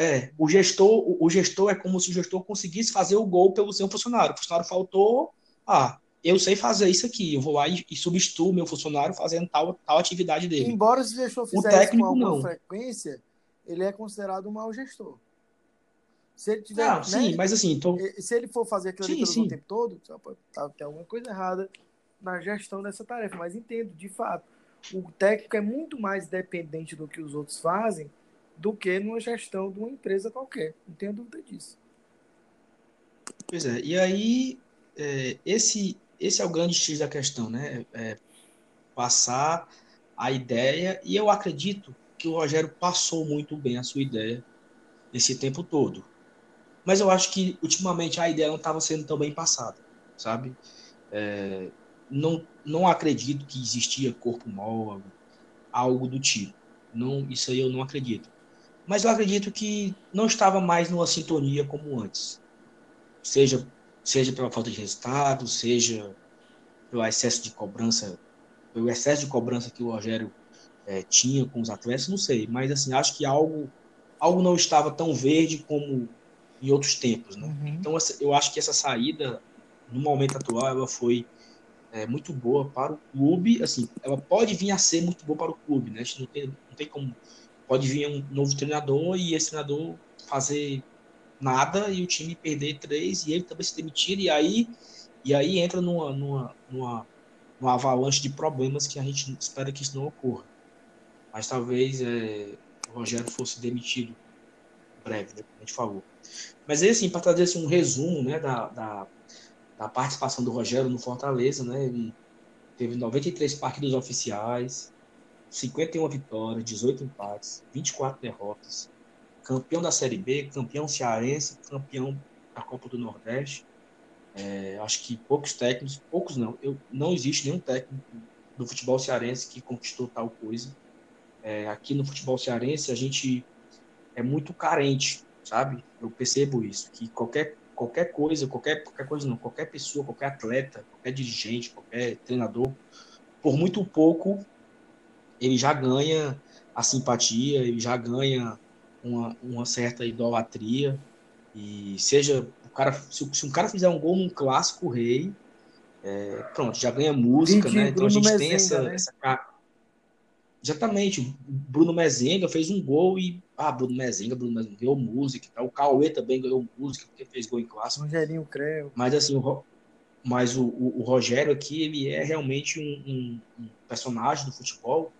É, o gestor, o, gestor é como se o gestor conseguisse fazer o gol pelo seu funcionário. O funcionário faltou, ah, eu sei fazer isso aqui, eu vou lá e, e substituo meu funcionário fazendo tal, tal atividade dele. Embora se o gestor fizer o técnico, com alguma não. frequência, ele é considerado um mau gestor. Se ele tiver. Ah, né, sim, mas assim. Tô... Se ele for fazer aquilo sim, sim. o tempo todo, tá, tem alguma coisa errada na gestão dessa tarefa. Mas entendo, de fato, o técnico é muito mais dependente do que os outros fazem do que numa gestão de uma empresa qualquer. Não tenho dúvida disso. Pois é, e aí é, esse, esse é o grande X da questão, né? É passar a ideia, e eu acredito que o Rogério passou muito bem a sua ideia esse tempo todo. Mas eu acho que ultimamente a ideia não estava sendo tão bem passada, sabe? É, não, não acredito que existia corpo móvel, algo do tipo. Não, isso aí eu não acredito. Mas eu acredito que não estava mais numa sintonia como antes. Seja, seja pela falta de resultado, seja pelo excesso de cobrança, pelo excesso de cobrança que o Rogério é, tinha com os atletas, não sei. Mas assim, acho que algo, algo não estava tão verde como em outros tempos. Né? Uhum. Então eu acho que essa saída, no momento atual, ela foi é, muito boa para o clube. Assim, ela pode vir a ser muito boa para o clube, né? A gente não tem, não tem como. Pode vir um novo treinador e esse treinador fazer nada e o time perder três e ele também se demitir e aí e aí entra numa, numa, numa, numa avalanche de problemas que a gente espera que isso não ocorra. Mas talvez é, o Rogério fosse demitido breve, né, como a gente falou. Mas aí, assim, para trazer assim, um resumo né, da, da da participação do Rogério no Fortaleza, né? Ele teve 93 partidas oficiais, 51 vitórias, 18 empates, 24 derrotas, campeão da Série B, campeão cearense, campeão da Copa do Nordeste. É, acho que poucos técnicos, poucos não, eu, não existe nenhum técnico do futebol cearense que conquistou tal coisa. É, aqui no futebol cearense a gente é muito carente, sabe? Eu percebo isso, que qualquer qualquer coisa, qualquer, qualquer coisa não, qualquer pessoa, qualquer atleta, qualquer dirigente, qualquer treinador, por muito pouco, ele já ganha a simpatia, ele já ganha uma, uma certa idolatria. E seja o cara, se, se um cara fizer um gol num clássico rei, é, pronto, já ganha música, né? Então a gente Mezenga, tem essa, né? essa, Exatamente. O Bruno Mezenga fez um gol e. Ah, Bruno Mezenga, Bruno Mezenga ganhou música e tal. O Cauê também ganhou música, porque fez gol em clássico. Rogerinho Creu. Mas assim, o, mas o, o, o, Rogério aqui, ele é realmente um, um, um, personagem do futebol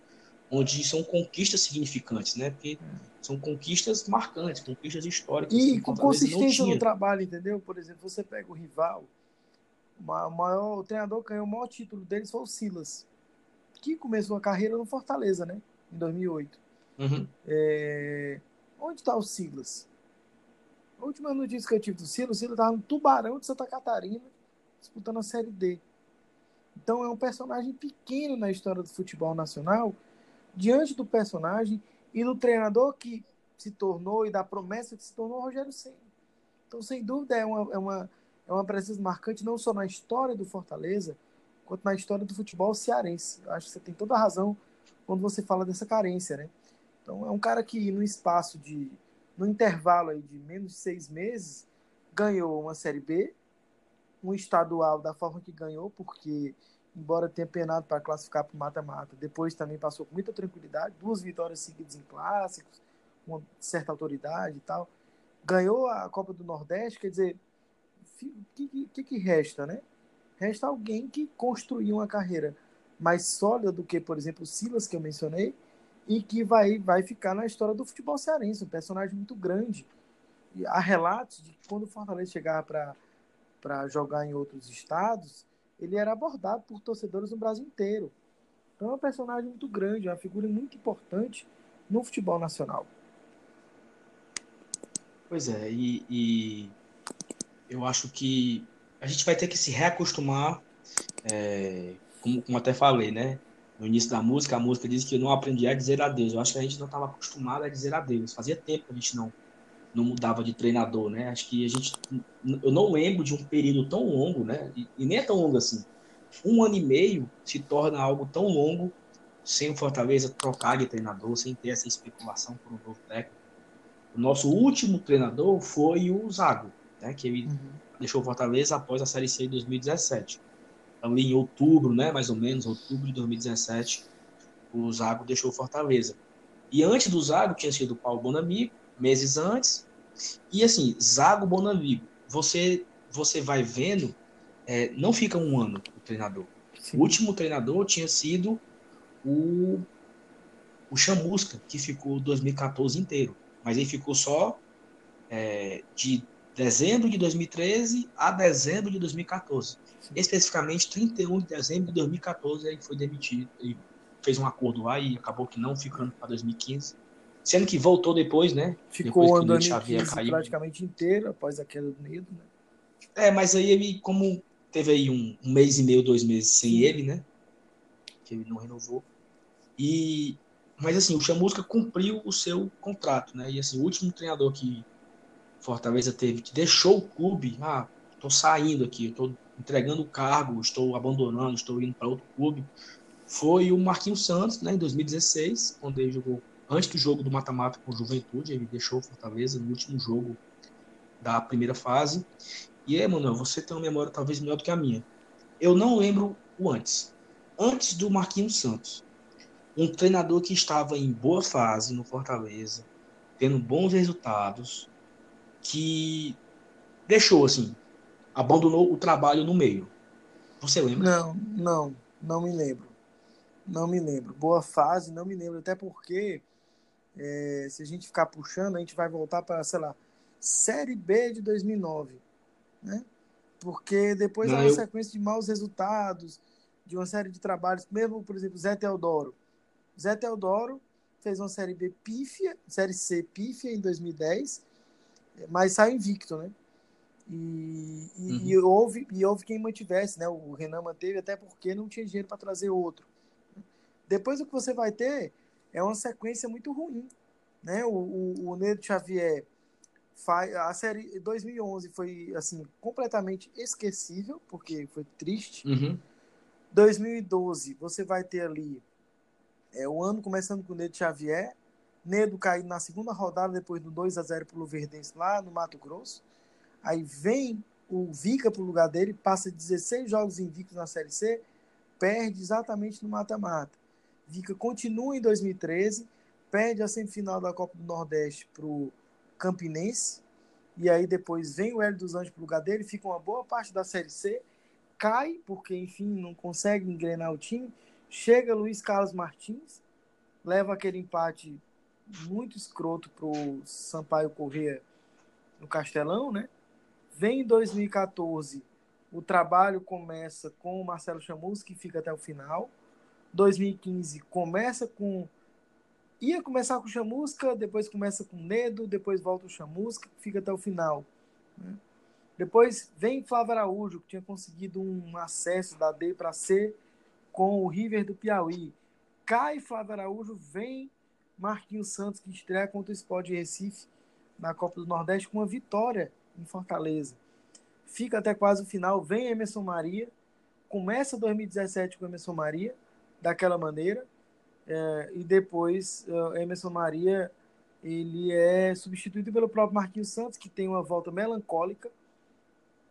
onde são conquistas significantes, né? Porque são conquistas marcantes, conquistas históricas. E com consistência no trabalho, entendeu? Por exemplo, você pega o rival, o maior o treinador que ganhou o maior título deles foi o Silas que começou a carreira no Fortaleza, né? Em 2008. Uhum. É... Onde está o Silas? A última notícia que eu tive do Silas, o Silas estava no Tubarão de Santa Catarina, disputando a Série D. Então é um personagem pequeno na história do futebol nacional, diante do personagem e do treinador que se tornou e da promessa que se tornou o Rogério Senna. Então, sem dúvida, é uma, é uma, é uma presença marcante não só na história do Fortaleza, quanto na história do futebol cearense. Eu acho que você tem toda a razão quando você fala dessa carência, né? Então é um cara que no espaço de, no intervalo aí de menos de seis meses, ganhou uma Série B, um estadual da forma que ganhou, porque embora tenha penado para classificar para o mata-mata, depois também passou com muita tranquilidade, duas vitórias seguidas em clássicos, com certa autoridade e tal. Ganhou a Copa do Nordeste, quer dizer, o que, que, que resta, né? Resta alguém que construiu uma carreira mais sólida do que, por exemplo, o Silas, que eu mencionei, e que vai, vai ficar na história do futebol cearense, um personagem muito grande. E há relatos de que quando o Fortaleza chegava para jogar em outros estados, ele era abordado por torcedores no Brasil inteiro. Então é um personagem muito grande, uma figura muito importante no futebol nacional. Pois é, e, e eu acho que a gente vai ter que se reacostumar, é, como, como até falei, né? No início da música, a música diz que eu não aprendi a dizer adeus. Eu acho que a gente não estava acostumado a dizer adeus. Fazia tempo que a gente não, não mudava de treinador, né? Acho que a gente. Eu não lembro de um período tão longo, né? E, e nem é tão longo assim. Um ano e meio se torna algo tão longo sem o Fortaleza trocar de treinador, sem ter essa especulação por um novo técnico. O nosso último treinador foi o Zago, né? Que ele uhum deixou o Fortaleza após a Série C de 2017. Ali em outubro, né, mais ou menos, outubro de 2017, o Zago deixou o Fortaleza. E antes do Zago tinha sido o Paulo Bonamigo, meses antes. E assim, Zago Bonamigo, você você vai vendo, é, não fica um ano o treinador. Sim. O último treinador tinha sido o, o Chamusca, que ficou 2014 inteiro. Mas ele ficou só é, de dezembro de 2013 a dezembro de 2014. Especificamente 31 de dezembro de 2014 ele foi demitido. Ele fez um acordo lá e acabou que não ficando para 2015. Sendo que voltou depois, né? Ficou depois andando praticamente inteiro após a queda do Nido, né? É, mas aí ele, como teve aí um, um mês e meio, dois meses sem ele, né? Que ele não renovou. E mas assim, o Chamusca cumpriu o seu contrato, né? E assim, o último treinador que Fortaleza teve que deixou o clube, ah, estou saindo aqui, estou entregando o cargo, estou abandonando, estou indo para outro clube, foi o Marquinhos Santos, né, em 2016, quando ele jogou antes do jogo do mata-mata com o Juventude, ele deixou o Fortaleza no último jogo da primeira fase. E, Emanuel, você tem uma memória talvez melhor do que a minha. Eu não lembro o antes. Antes do Marquinhos Santos, um treinador que estava em boa fase no Fortaleza, tendo bons resultados, que deixou assim, abandonou o trabalho no meio. Você lembra? Não, não, não me lembro. Não me lembro. Boa fase, não me lembro. Até porque, é, se a gente ficar puxando, a gente vai voltar para, sei lá, Série B de 2009. Né? Porque depois não, há uma eu... sequência de maus resultados, de uma série de trabalhos, mesmo, por exemplo, Zé Teodoro. Zé Teodoro fez uma Série B pífia, Série C pífia em 2010, mas saiu invicto, né? E, e, uhum. e, houve, e houve quem mantivesse, né? O Renan manteve, até porque não tinha dinheiro para trazer outro. Depois o que você vai ter é uma sequência muito ruim, né? O, o, o Nedo Xavier faz a série 2011 foi assim completamente esquecível porque foi triste. Uhum. 2012 você vai ter ali é, o ano começando com o Nedo Xavier, Nedo caindo na segunda rodada depois do 2 a 0 para o Luverdense lá no Mato Grosso. Aí vem o Vica para o lugar dele, passa 16 jogos invictos na Série C, perde exatamente no mata-mata. Vica continua em 2013, perde a semifinal da Copa do Nordeste para o Campinense, e aí depois vem o Hélio dos Anjos para o lugar dele, fica uma boa parte da Série C, cai, porque enfim não consegue engrenar o time, Chega Luiz Carlos Martins, leva aquele empate muito escroto pro Sampaio Corrêa no Castelão, né? Vem em 2014, o trabalho começa com o Marcelo Chamus, que fica até o final. 2015 começa com ia começar com Chamusca, depois começa com Nedo, depois volta o Chamusca, fica até o final. Né? Depois vem Flávio Araújo, que tinha conseguido um acesso da D para C, com o River do Piauí. Cai Flávio Araújo, vem Marquinhos Santos, que estreia contra o Sport de Recife na Copa do Nordeste com uma vitória em Fortaleza. Fica até quase o final, vem Emerson Maria, começa 2017 com Emerson Maria, daquela maneira, é, e depois uh, Emerson Maria ele é substituído pelo próprio Marquinhos Santos, que tem uma volta melancólica,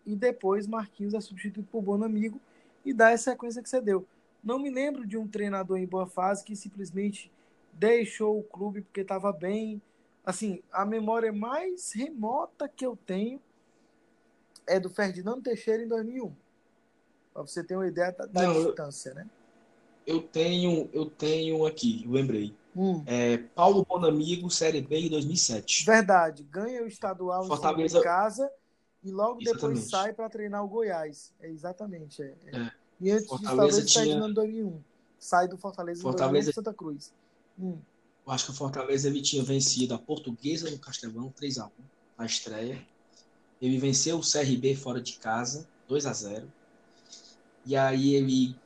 e depois Marquinhos é substituído por Bonamigo e dá essa sequência que você deu. Não me lembro de um treinador em boa fase que simplesmente deixou o clube porque estava bem. Assim, a memória mais remota que eu tenho é do Ferdinando Teixeira em 2001. Para você ter uma ideia da, da Não, distância, né? Eu tenho, eu tenho aqui, eu lembrei. Hum. É, Paulo Bonamigo, Série B em 2007. Verdade. Ganha o estadual Fortaleza... em casa e logo exatamente. depois sai para treinar o Goiás. É exatamente. É, é. é. E antes Fortaleza disso, talvez tinha... em 2001. Sai do Fortaleza, Fortaleza... em Santa Cruz. Hum. Eu acho que o Fortaleza ele tinha vencido a Portuguesa no Castelão 3x1 na estreia. Ele venceu o CRB fora de casa, 2 a 0 E aí ele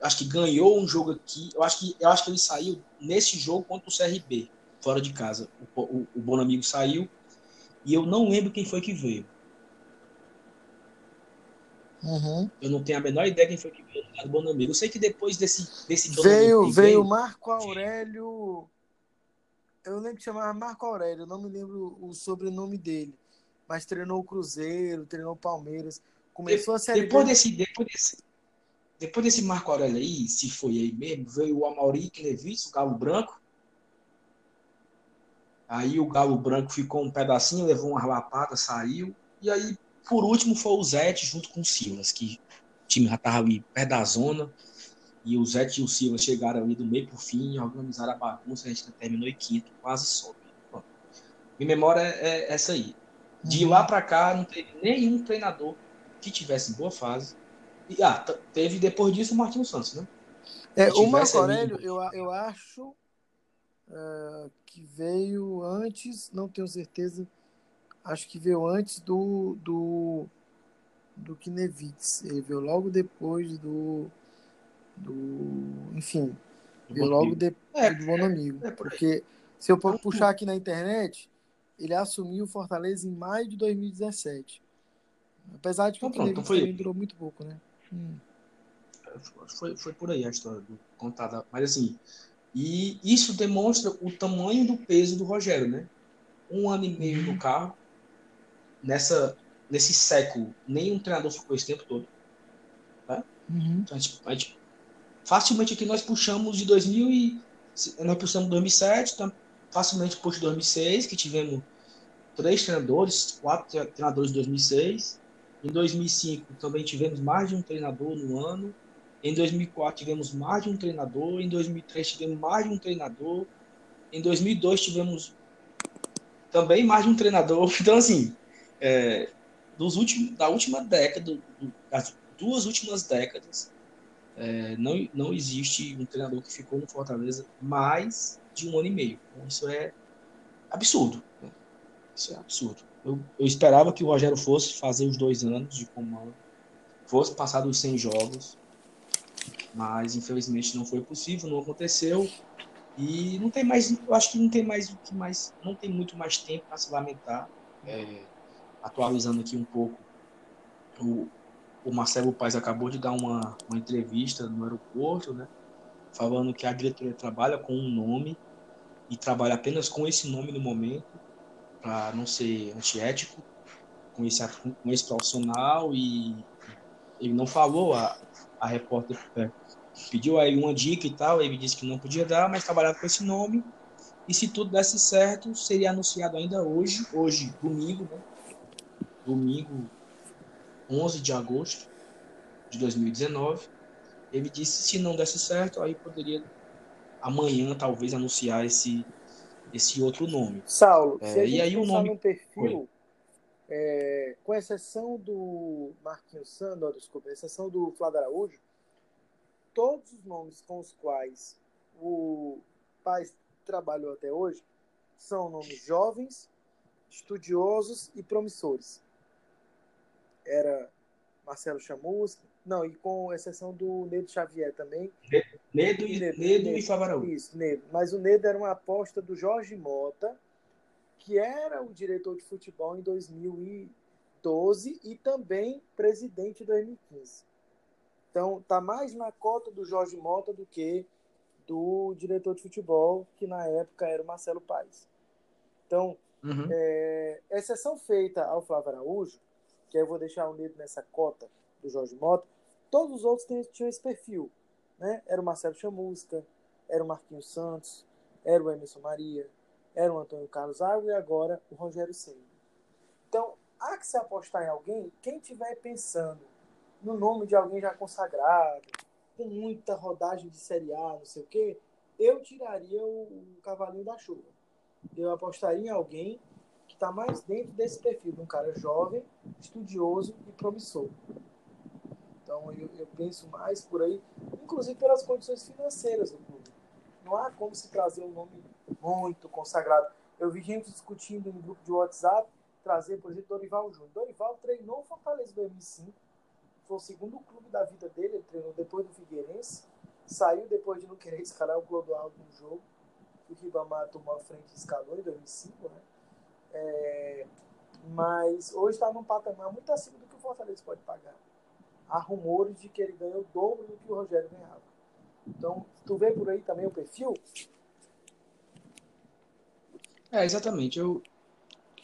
acho que ganhou um jogo aqui. Eu acho que, eu acho que ele saiu nesse jogo contra o CRB, fora de casa. O, o, o Bonamigo saiu. E eu não lembro quem foi que veio. Uhum. Eu não tenho a menor ideia quem foi que veio do Eu sei que depois desse, desse veio, veio, veio Marco Aurélio. Eu lembro que chamava Marco Aurélio, não me lembro o sobrenome dele. Mas treinou o Cruzeiro, treinou o Palmeiras. Começou de, a série depois desse, depois desse Depois desse Marco Aurélio aí, se foi aí mesmo, veio o Amauric Levis, o Galo Branco. Aí o Galo Branco ficou um pedacinho, levou uma lapada, saiu. E aí por último foi o Zete junto com o Silas, que o time já estava ali perto da zona. E o Zete e o Silas chegaram ali do meio para o fim, organizaram a bagunça, a gente terminou em quinto, quase sobe. Minha memória é essa aí. De lá para cá, não teve nenhum treinador que tivesse boa fase. E, ah, teve depois disso o Martins Santos, né? É, o Marco Aurélio, eu, eu acho uh, que veio antes, não tenho certeza, acho que veio antes do, do, do Kinevitz. Ele veio logo depois do. do enfim, veio logo depois é, do Bom Amigo. É, porque se eu então, puxar aqui na internet, ele assumiu o Fortaleza em maio de 2017. Apesar de que então, o pronto, foi... durou muito pouco, né? Hum. Foi, foi por aí a história do contada. Mas assim, e isso demonstra o tamanho do peso do Rogério, né? Um ano e meio no uhum. carro, nessa, nesse século, nenhum treinador ficou esse tempo todo. Tá? Uhum. Então, a gente, a gente, facilmente aqui nós puxamos de 2000 e nós puxamos 2007, então, facilmente puxa 2006, que tivemos três treinadores, quatro treinadores em 2006. Em 2005 também tivemos mais de um treinador no ano. Em 2004 tivemos mais de um treinador. Em 2003 tivemos mais de um treinador. Em 2002 tivemos também mais de um treinador. Então, assim, é, dos últimos, da última década, das duas últimas décadas, é, não, não existe um treinador que ficou no Fortaleza mais de um ano e meio. Então, isso é absurdo. Né? Isso é absurdo. Eu, eu esperava que o Rogério fosse fazer os dois anos de comando, fosse passar dos 100 jogos, mas infelizmente não foi possível, não aconteceu. E não tem mais, eu acho que não tem mais o que mais, não tem muito mais tempo para se lamentar. É, atualizando aqui um pouco, o, o Marcelo Paes acabou de dar uma, uma entrevista no aeroporto, né? Falando que a diretoria trabalha com um nome e trabalha apenas com esse nome no momento para não ser antiético com esse, com esse profissional e ele não falou, a, a repórter é, pediu aí uma dica e tal, ele disse que não podia dar, mas trabalhava com esse nome e se tudo desse certo, seria anunciado ainda hoje, hoje, domingo, né? Domingo 11 de agosto de 2019. Ele disse se não desse certo, aí poderia amanhã talvez anunciar esse esse outro nome. Saulo, é, se a gente e aí o nome no perfil, é, com exceção do Marquinhos Sandro, desculpa, exceção do Flávio Araújo, todos os nomes com os quais o pai trabalhou até hoje são nomes jovens, estudiosos e promissores. Era Marcelo Chamusca, não, e com exceção do Nedo Xavier também. Nedo, e, Nedo, Nedo, Nedo e Favaraú. Isso, Nedo. Mas o Nedo era uma aposta do Jorge Mota, que era o diretor de futebol em 2012 e também presidente em 2015. Então, tá mais na cota do Jorge Mota do que do diretor de futebol, que na época era o Marcelo Paes. Então, uhum. é, exceção feita ao Flávio Araújo, que aí eu vou deixar o Nedo nessa cota Jorge Mota, todos os outros tinham esse perfil. Né? Era o Marcelo Chamusca, era o Marquinhos Santos, era o Emerson Maria, era o Antônio Carlos Água e agora o Rogério Senna. Então, há que se apostar em alguém, quem estiver pensando no nome de alguém já consagrado, com muita rodagem de Série A, não sei o quê, eu tiraria o, o cavalinho da chuva. Eu apostaria em alguém que está mais dentro desse perfil, de um cara jovem, estudioso e promissor. Então eu, eu penso mais por aí, inclusive pelas condições financeiras do clube. Não há como se trazer um nome muito consagrado. Eu vi gente discutindo em grupo de WhatsApp trazer, por exemplo, Dorival Júnior. Dorival treinou o Fortaleza em 2005. Foi o segundo clube da vida dele. Ele treinou depois do Figueirense. Saiu depois de não querer escalar o Clodoaldo no jogo. O Ribamar tomou a frente e escalou em 2005, né? É, mas hoje está num patamar muito acima do que o Fortaleza pode pagar há rumores de que ele ganhou o dobro do que o Rogério ganhava. Então, tu vê por aí também o perfil? É, exatamente. Eu,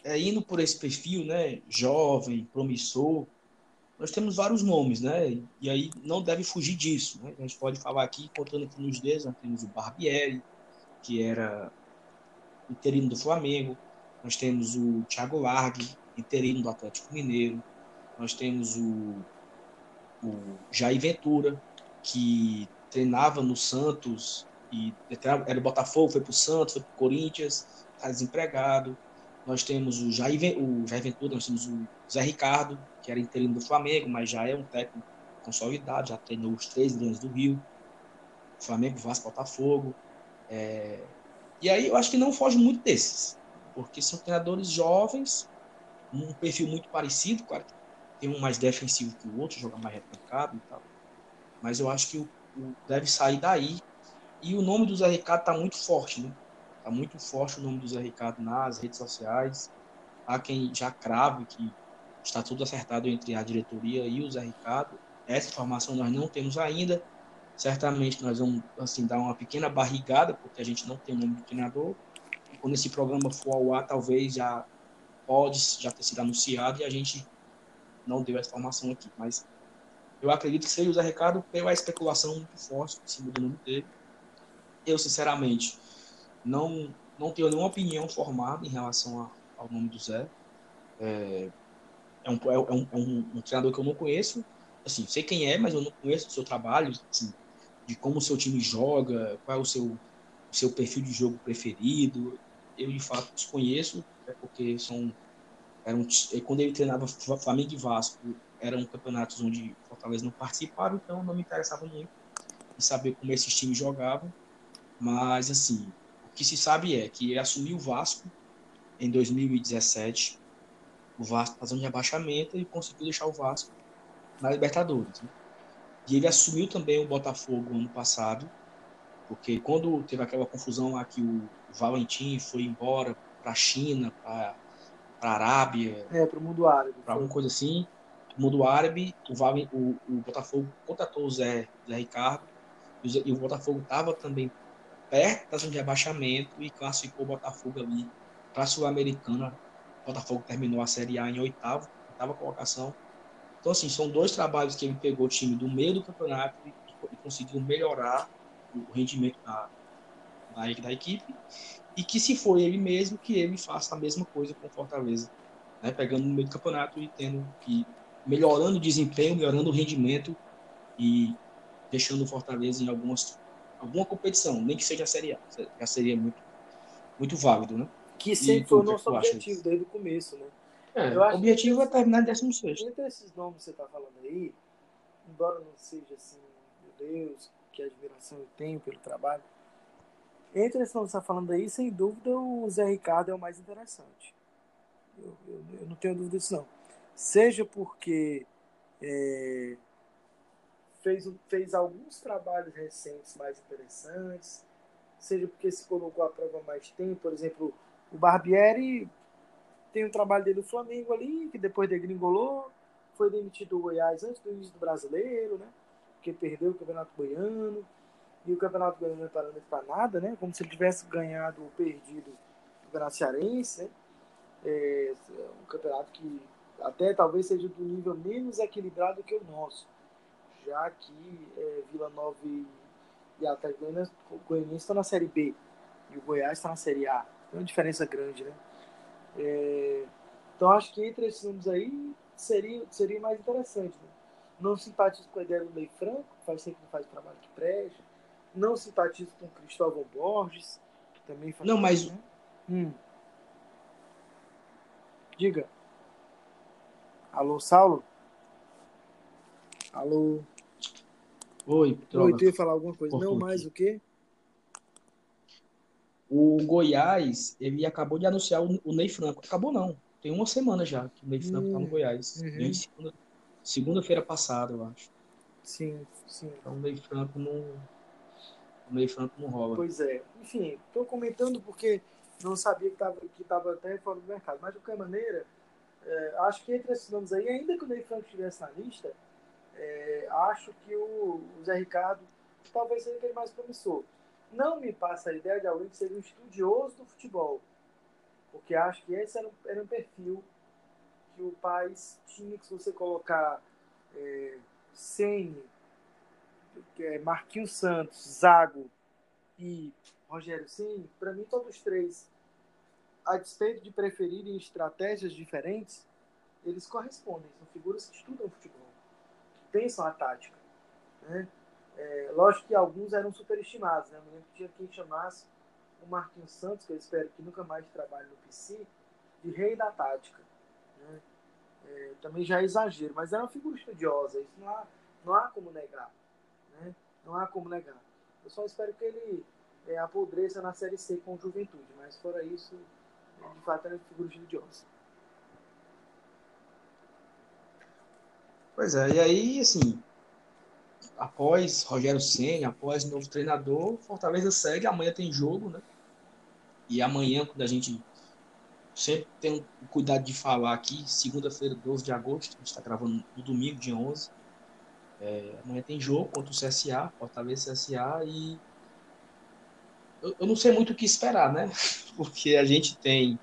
é, indo por esse perfil, né, jovem, promissor, nós temos vários nomes, né, e aí não deve fugir disso, né? A gente pode falar aqui, contando aqui nos dedos, nós temos o Barbieri, que era interino do Flamengo, nós temos o Thiago Largue, interino do Atlético Mineiro, nós temos o o Jair Ventura, que treinava no Santos e era o Botafogo, foi para o Santos, foi para o Corinthians, está desempregado. nós temos o Jair, o Jair Ventura, nós temos o Zé Ricardo, que era interino do Flamengo, mas já é um técnico consolidado, já treinou os três grandes do Rio, Flamengo, Vasco, Botafogo. É... E aí eu acho que não foge muito desses, porque são treinadores jovens, um perfil muito parecido, claro que tem um mais defensivo que o outro, joga mais retrancado e tal. Mas eu acho que o, o deve sair daí. E o nome do Zé Ricardo está muito forte, né? Está muito forte o nome do Zé Ricardo nas redes sociais. Há quem já crave que está tudo acertado entre a diretoria e o Zé Ricardo. Essa informação nós não temos ainda. Certamente nós vamos assim, dar uma pequena barrigada, porque a gente não tem o nome do treinador. Quando esse programa for ao ar, talvez já pode já ter sido anunciado e a gente não deu essa informação aqui. Mas eu acredito que seja o Zé Ricardo pela especulação muito forte em cima do nome dele. Eu, sinceramente, não, não tenho nenhuma opinião formada em relação a, ao nome do Zé. É, é, um, é, um, é um, um, treinador que eu não conheço. Assim, sei quem é, mas eu não conheço o seu trabalho, assim, de como o seu time joga, qual é o seu, o seu perfil de jogo preferido. Eu, de fato, desconheço, é porque são. Eram, quando ele treinava Flamengo e Vasco, eram campeonatos onde Fortaleza não participava, então não me interessava muito em saber como esses times jogavam. Mas, assim, o que se sabe é que ele assumiu o Vasco em 2017. O Vasco fazendo de abaixamento e conseguiu deixar o Vasco na Libertadores. Né? E ele assumiu também o Botafogo ano passado, porque quando teve aquela confusão lá que o Valentim foi embora para a China, para a Arábia. É, para o mundo árabe. Para alguma coisa assim. Mundo árabe, o, Valen, o, o Botafogo contratou o Zé, Zé Ricardo, e o Botafogo estava também perto da zona de abaixamento e classificou o Botafogo ali para a Sul-Americana. O Botafogo terminou a Série A em oitavo, oitava colocação. Então, assim, são dois trabalhos que ele pegou o time do meio do campeonato e, e conseguiu melhorar o rendimento da, da, da, equipe. E que, se for ele mesmo, que ele faça a mesma coisa com o Fortaleza. Né? Pegando no meio do campeonato e tendo que melhorando o desempenho, melhorando o rendimento e deixando o Fortaleza em algumas alguma competição, nem que seja a Série A. Já seria muito, muito válido, né? Que sempre foi o nosso objetivo desde o começo, né? É, o objetivo é terminar em 16. Entre esses nomes que você está falando aí, embora não seja assim, meu Deus, que admiração eu tenho pelo trabalho, entre nomes que você está falando aí, sem dúvida o Zé Ricardo é o mais interessante. Eu, eu, eu não tenho dúvida disso, não. Seja porque é, fez, fez alguns trabalhos recentes mais interessantes, seja porque se colocou à prova mais tempo, por exemplo, o Barbieri tem um trabalho dele no Flamengo ali, que depois degringolou, foi demitido do Goiás antes do início do brasileiro, né? Porque perdeu o Campeonato Goiano, e o Campeonato Goiano não é para nada, né? Como se ele tivesse ganhado ou perdido o Campeonato Cearense, né? É um campeonato que até talvez seja do nível menos equilibrado que o nosso já que é, Vila Nova e, Atlético Goianiense estão na Série B e o Goiás está na Série A. Tem uma diferença grande, né? É, então acho que entre esses números aí seria, seria mais interessante. Né? Não simpatizo com a ideia do Ney Franco, que faz sempre faz o trabalho que presta. Não simpatizo com Cristóvão Borges, que também faz. Não, mas. Né? Hum. Diga. Alô, Saulo? Alô? Oi, Oi, tu ia falar alguma coisa? Não, mais o quê? O Goiás, ele acabou de anunciar o, Ney Franco. Acabou não. Tem uma semana já que o Ney Franco hum, tá no hum, Goiás. Uhum. Segunda, segunda-feira passada, eu acho. Sim, sim. Então o Ney Franco não. O Ney Franco não rola. Pois é. Enfim, tô comentando porque não sabia que tava, que tava até fora do mercado. Mas de qualquer maneira, é, acho que entre esses nomes aí, ainda que o Ney Franco estivesse na lista, é, acho que o, o, Zé Ricardo talvez seja aquele mais promissor. Não me passa a ideia de alguém que seja um estudioso do futebol, porque acho que esse era um, era um perfil que o Paz tinha que se você colocar é, Marquinhos Santos, Zago e Rogério Ceni, para mim todos os três, a despeito de preferirem estratégias diferentes, eles correspondem, são figuras que estudam futebol pensam a tática. Né? É, lógico que alguns eram superestimados. Né? Eu lembro que tinha quem chamasse o Marquinhos Santos, que eu espero que nunca mais trabalhe no PC, de rei da tática. Né? É, também já é exagero, mas era uma figura estudiosa, isso não há, não há como negar. Não há como negar. Eu só espero que ele é, apodreça na Série C com juventude, mas fora isso, de fato, era uma figura estudiosa. Pois é, e aí, assim, após Rogério Senna, após novo treinador, Fortaleza segue, amanhã tem jogo, né? E amanhã, quando a gente sempre tem o cuidado de falar aqui, segunda-feira, 12 de agosto, a gente está gravando no domingo, dia 11, é, amanhã tem jogo contra o CSA, Fortaleza CSA, e eu, eu não sei muito o que esperar, né? Porque a gente tem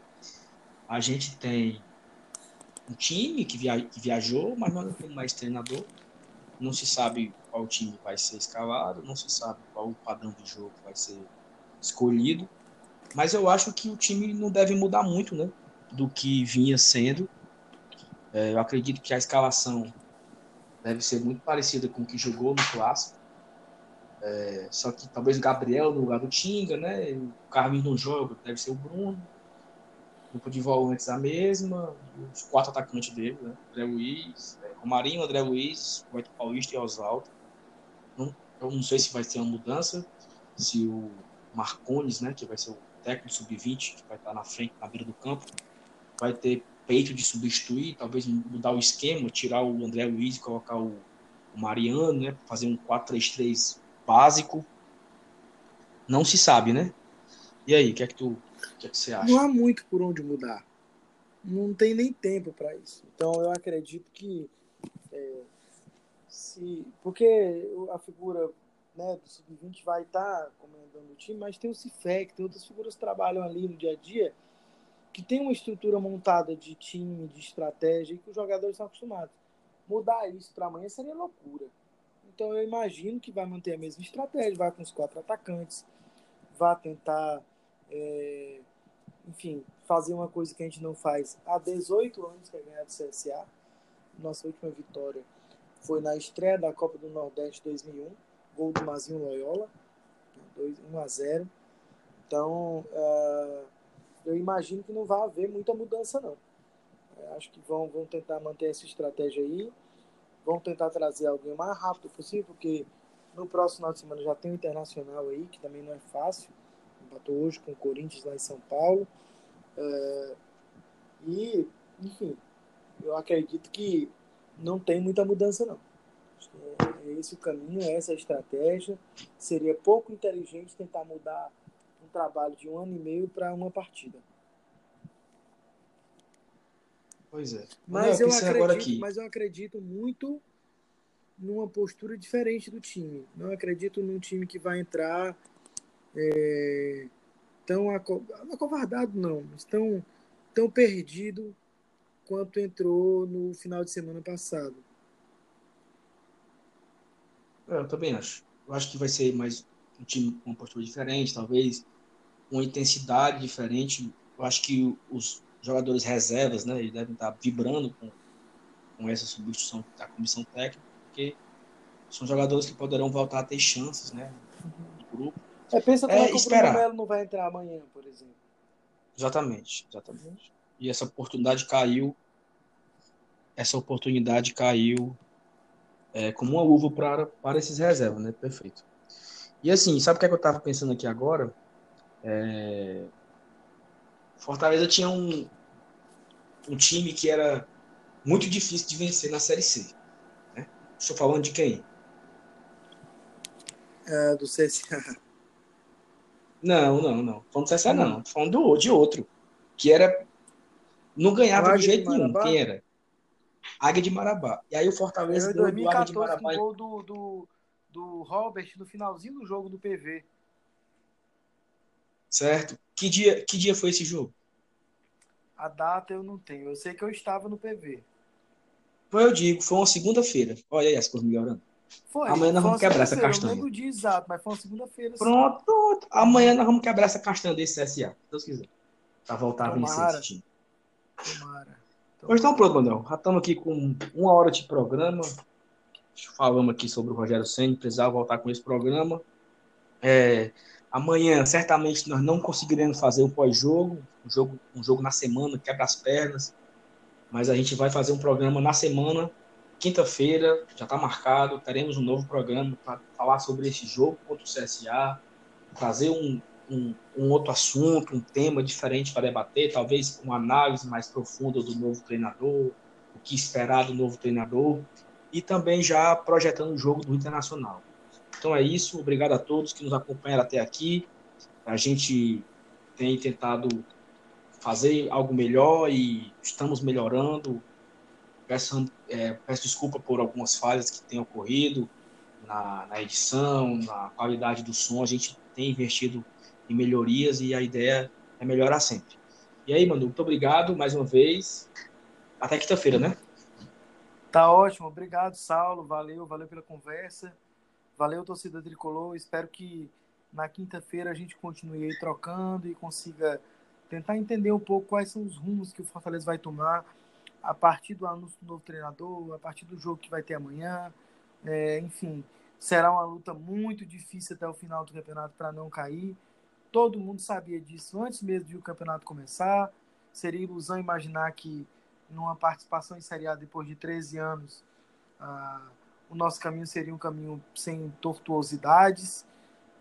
a gente tem um time que, via, que viajou, mas não tem mais treinador. Não se sabe qual time vai ser escalado, não se sabe qual o padrão de jogo vai ser escolhido. Mas eu acho que o time não deve mudar muito, né? Do que vinha sendo. É, eu acredito que a escalação deve ser muito parecida com o que jogou no clássico. É, só que talvez o Gabriel no lugar do Tinga, né? O Carlos não joga, deve ser o Bruno grupo de volantes a mesma, os quatro atacantes dele, né? André Luiz, é, Romarinho, André Luiz, Roberto Paulista e Oswaldo. Não, eu não sei se vai ter uma mudança, se o Marcones, né, que vai ser o técnico sub-20, que vai estar na frente, na beira do campo, vai ter peito de substituir, talvez mudar o esquema, tirar o André Luiz e colocar o, Mariano, né, fazer um 4-3-3 básico. Não se sabe, né? E aí, o que é que tu que, é que você acha? Não há muito por onde mudar. Não tem nem tempo para isso. Então eu acredito que é, se porque a figura né, do sub-20 vai estar tá comandando o time, mas tem o Cifec, tem outras figuras que trabalham ali no dia a dia que tem uma estrutura montada de time, de estratégia e que os jogadores estão acostumados. Mudar isso para amanhã seria loucura. Então eu imagino que vai manter a mesma estratégia, vai com os quatro atacantes, vai tentar é, enfim, fazer uma coisa que a gente não faz há 18 anos, que é ganhar do CSA. Nossa última vitória foi na estreia da Copa do Nordeste 2001, gol do Mazinho Loyola, 1 a 0. Então, uh, eu imagino que não vai haver muita mudança, não. É, acho que vão, vão tentar manter essa estratégia aí, vão tentar trazer alguém o mais rápido possível, porque no próximo final de semana já tem o Internacional aí, que também não é fácil empatou hoje com o Corinthians lá em São Paulo. É, e, enfim, eu acredito que não tem muita mudança, não. É, é esse o caminho, é essa a estratégia. Seria pouco inteligente tentar mudar trabalho de um ano e meio para uma partida. Pois é. Mas eu, eu acredito, mas eu acredito muito numa postura diferente do time. Não acredito num time que vai entrar é, tão acovardado não, mas tão, tão perdido quanto entrou no final de semana passado. É, eu também acho. Eu acho que vai ser mais um time com uma postura diferente, talvez uma intensidade diferente. Eu acho que os jogadores reservas, né, eles devem estar vibrando com, com essa substituição da comissão técnica, porque são jogadores que poderão voltar a ter chances, né, no grupo. É, pensa como é, é que esperar. o Bruno Melo não vai entrar amanhã, por exemplo. Exatamente, exatamente. E essa oportunidade caiu, essa oportunidade caiu é, como uma luva para, para esses reservas, né? Perfeito. E assim, sabe o que, é que eu estava pensando aqui agora? É... Fortaleza tinha um, um time que era muito difícil de vencer na Série C. Né? Estou falando de quem? É, do CSA. Não, não, não. Falando do CSA, não. Tô falando do, de outro. Que era. Não ganhava de jeito de nenhum. Quem era? Águia de Marabá. E aí o Fortaleza deu 2014, Águia de Marabá. gol do, do, do Robert no finalzinho do jogo do PV. Certo. Que dia, que dia foi esse jogo? A data eu não tenho. Eu sei que eu estava no PV. Foi, eu digo, foi uma segunda-feira. Olha aí as coisas melhorando. Foi. Amanhã nós vamos quebrar essa castanha. Eu dia exato, mas foi uma segunda-feira. Pronto, pronto. Amanhã nós vamos quebrar essa castanha desse CSA, se Deus quiser. Pra voltar Tomara. a vencer esse time. Tomara. Então pronto, Manuel. Já estamos aqui com uma hora de programa. Falamos aqui sobre o Rogério Senna, precisava voltar com esse programa. É, Amanhã, certamente, nós não conseguiremos fazer o pós-jogo, um jogo, um jogo na semana, quebra as pernas, mas a gente vai fazer um programa na semana, quinta-feira, já está marcado, teremos um novo programa para falar sobre esse jogo contra o CSA, trazer um, um, um, outro assunto, um tema diferente para debater, talvez uma análise mais profunda do novo treinador, o que esperar do novo treinador, e também já projetando o jogo do Internacional. Então é isso, obrigado a todos que nos acompanharam até aqui. A gente tem tentado fazer algo melhor e estamos melhorando. Peço, é, peço desculpa por algumas falhas que têm ocorrido na, na edição, na qualidade do som. A gente tem investido em melhorias e a ideia é melhorar sempre. E aí, Manu, muito obrigado mais uma vez. Até quinta-feira, né? Tá ótimo, obrigado, Saulo. Valeu, valeu pela conversa. Valeu, torcida tricolor. Espero que na quinta-feira a gente continue aí trocando e consiga tentar entender um pouco quais são os rumos que o Fortaleza vai tomar a partir do anúncio do novo treinador, a partir do jogo que vai ter amanhã. É, enfim, será uma luta muito difícil até o final do campeonato para não cair. Todo mundo sabia disso antes mesmo de o campeonato começar. Seria ilusão imaginar que numa participação em Série A depois de 13 anos, ah, o nosso caminho seria um caminho sem tortuosidades.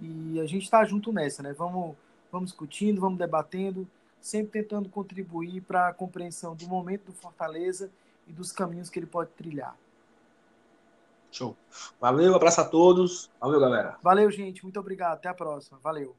E a gente está junto nessa, né? Vamos, vamos discutindo, vamos debatendo, sempre tentando contribuir para a compreensão do momento do Fortaleza e dos caminhos que ele pode trilhar. Show. Valeu, abraço a todos. Valeu, galera. Valeu, gente. Muito obrigado. Até a próxima. Valeu.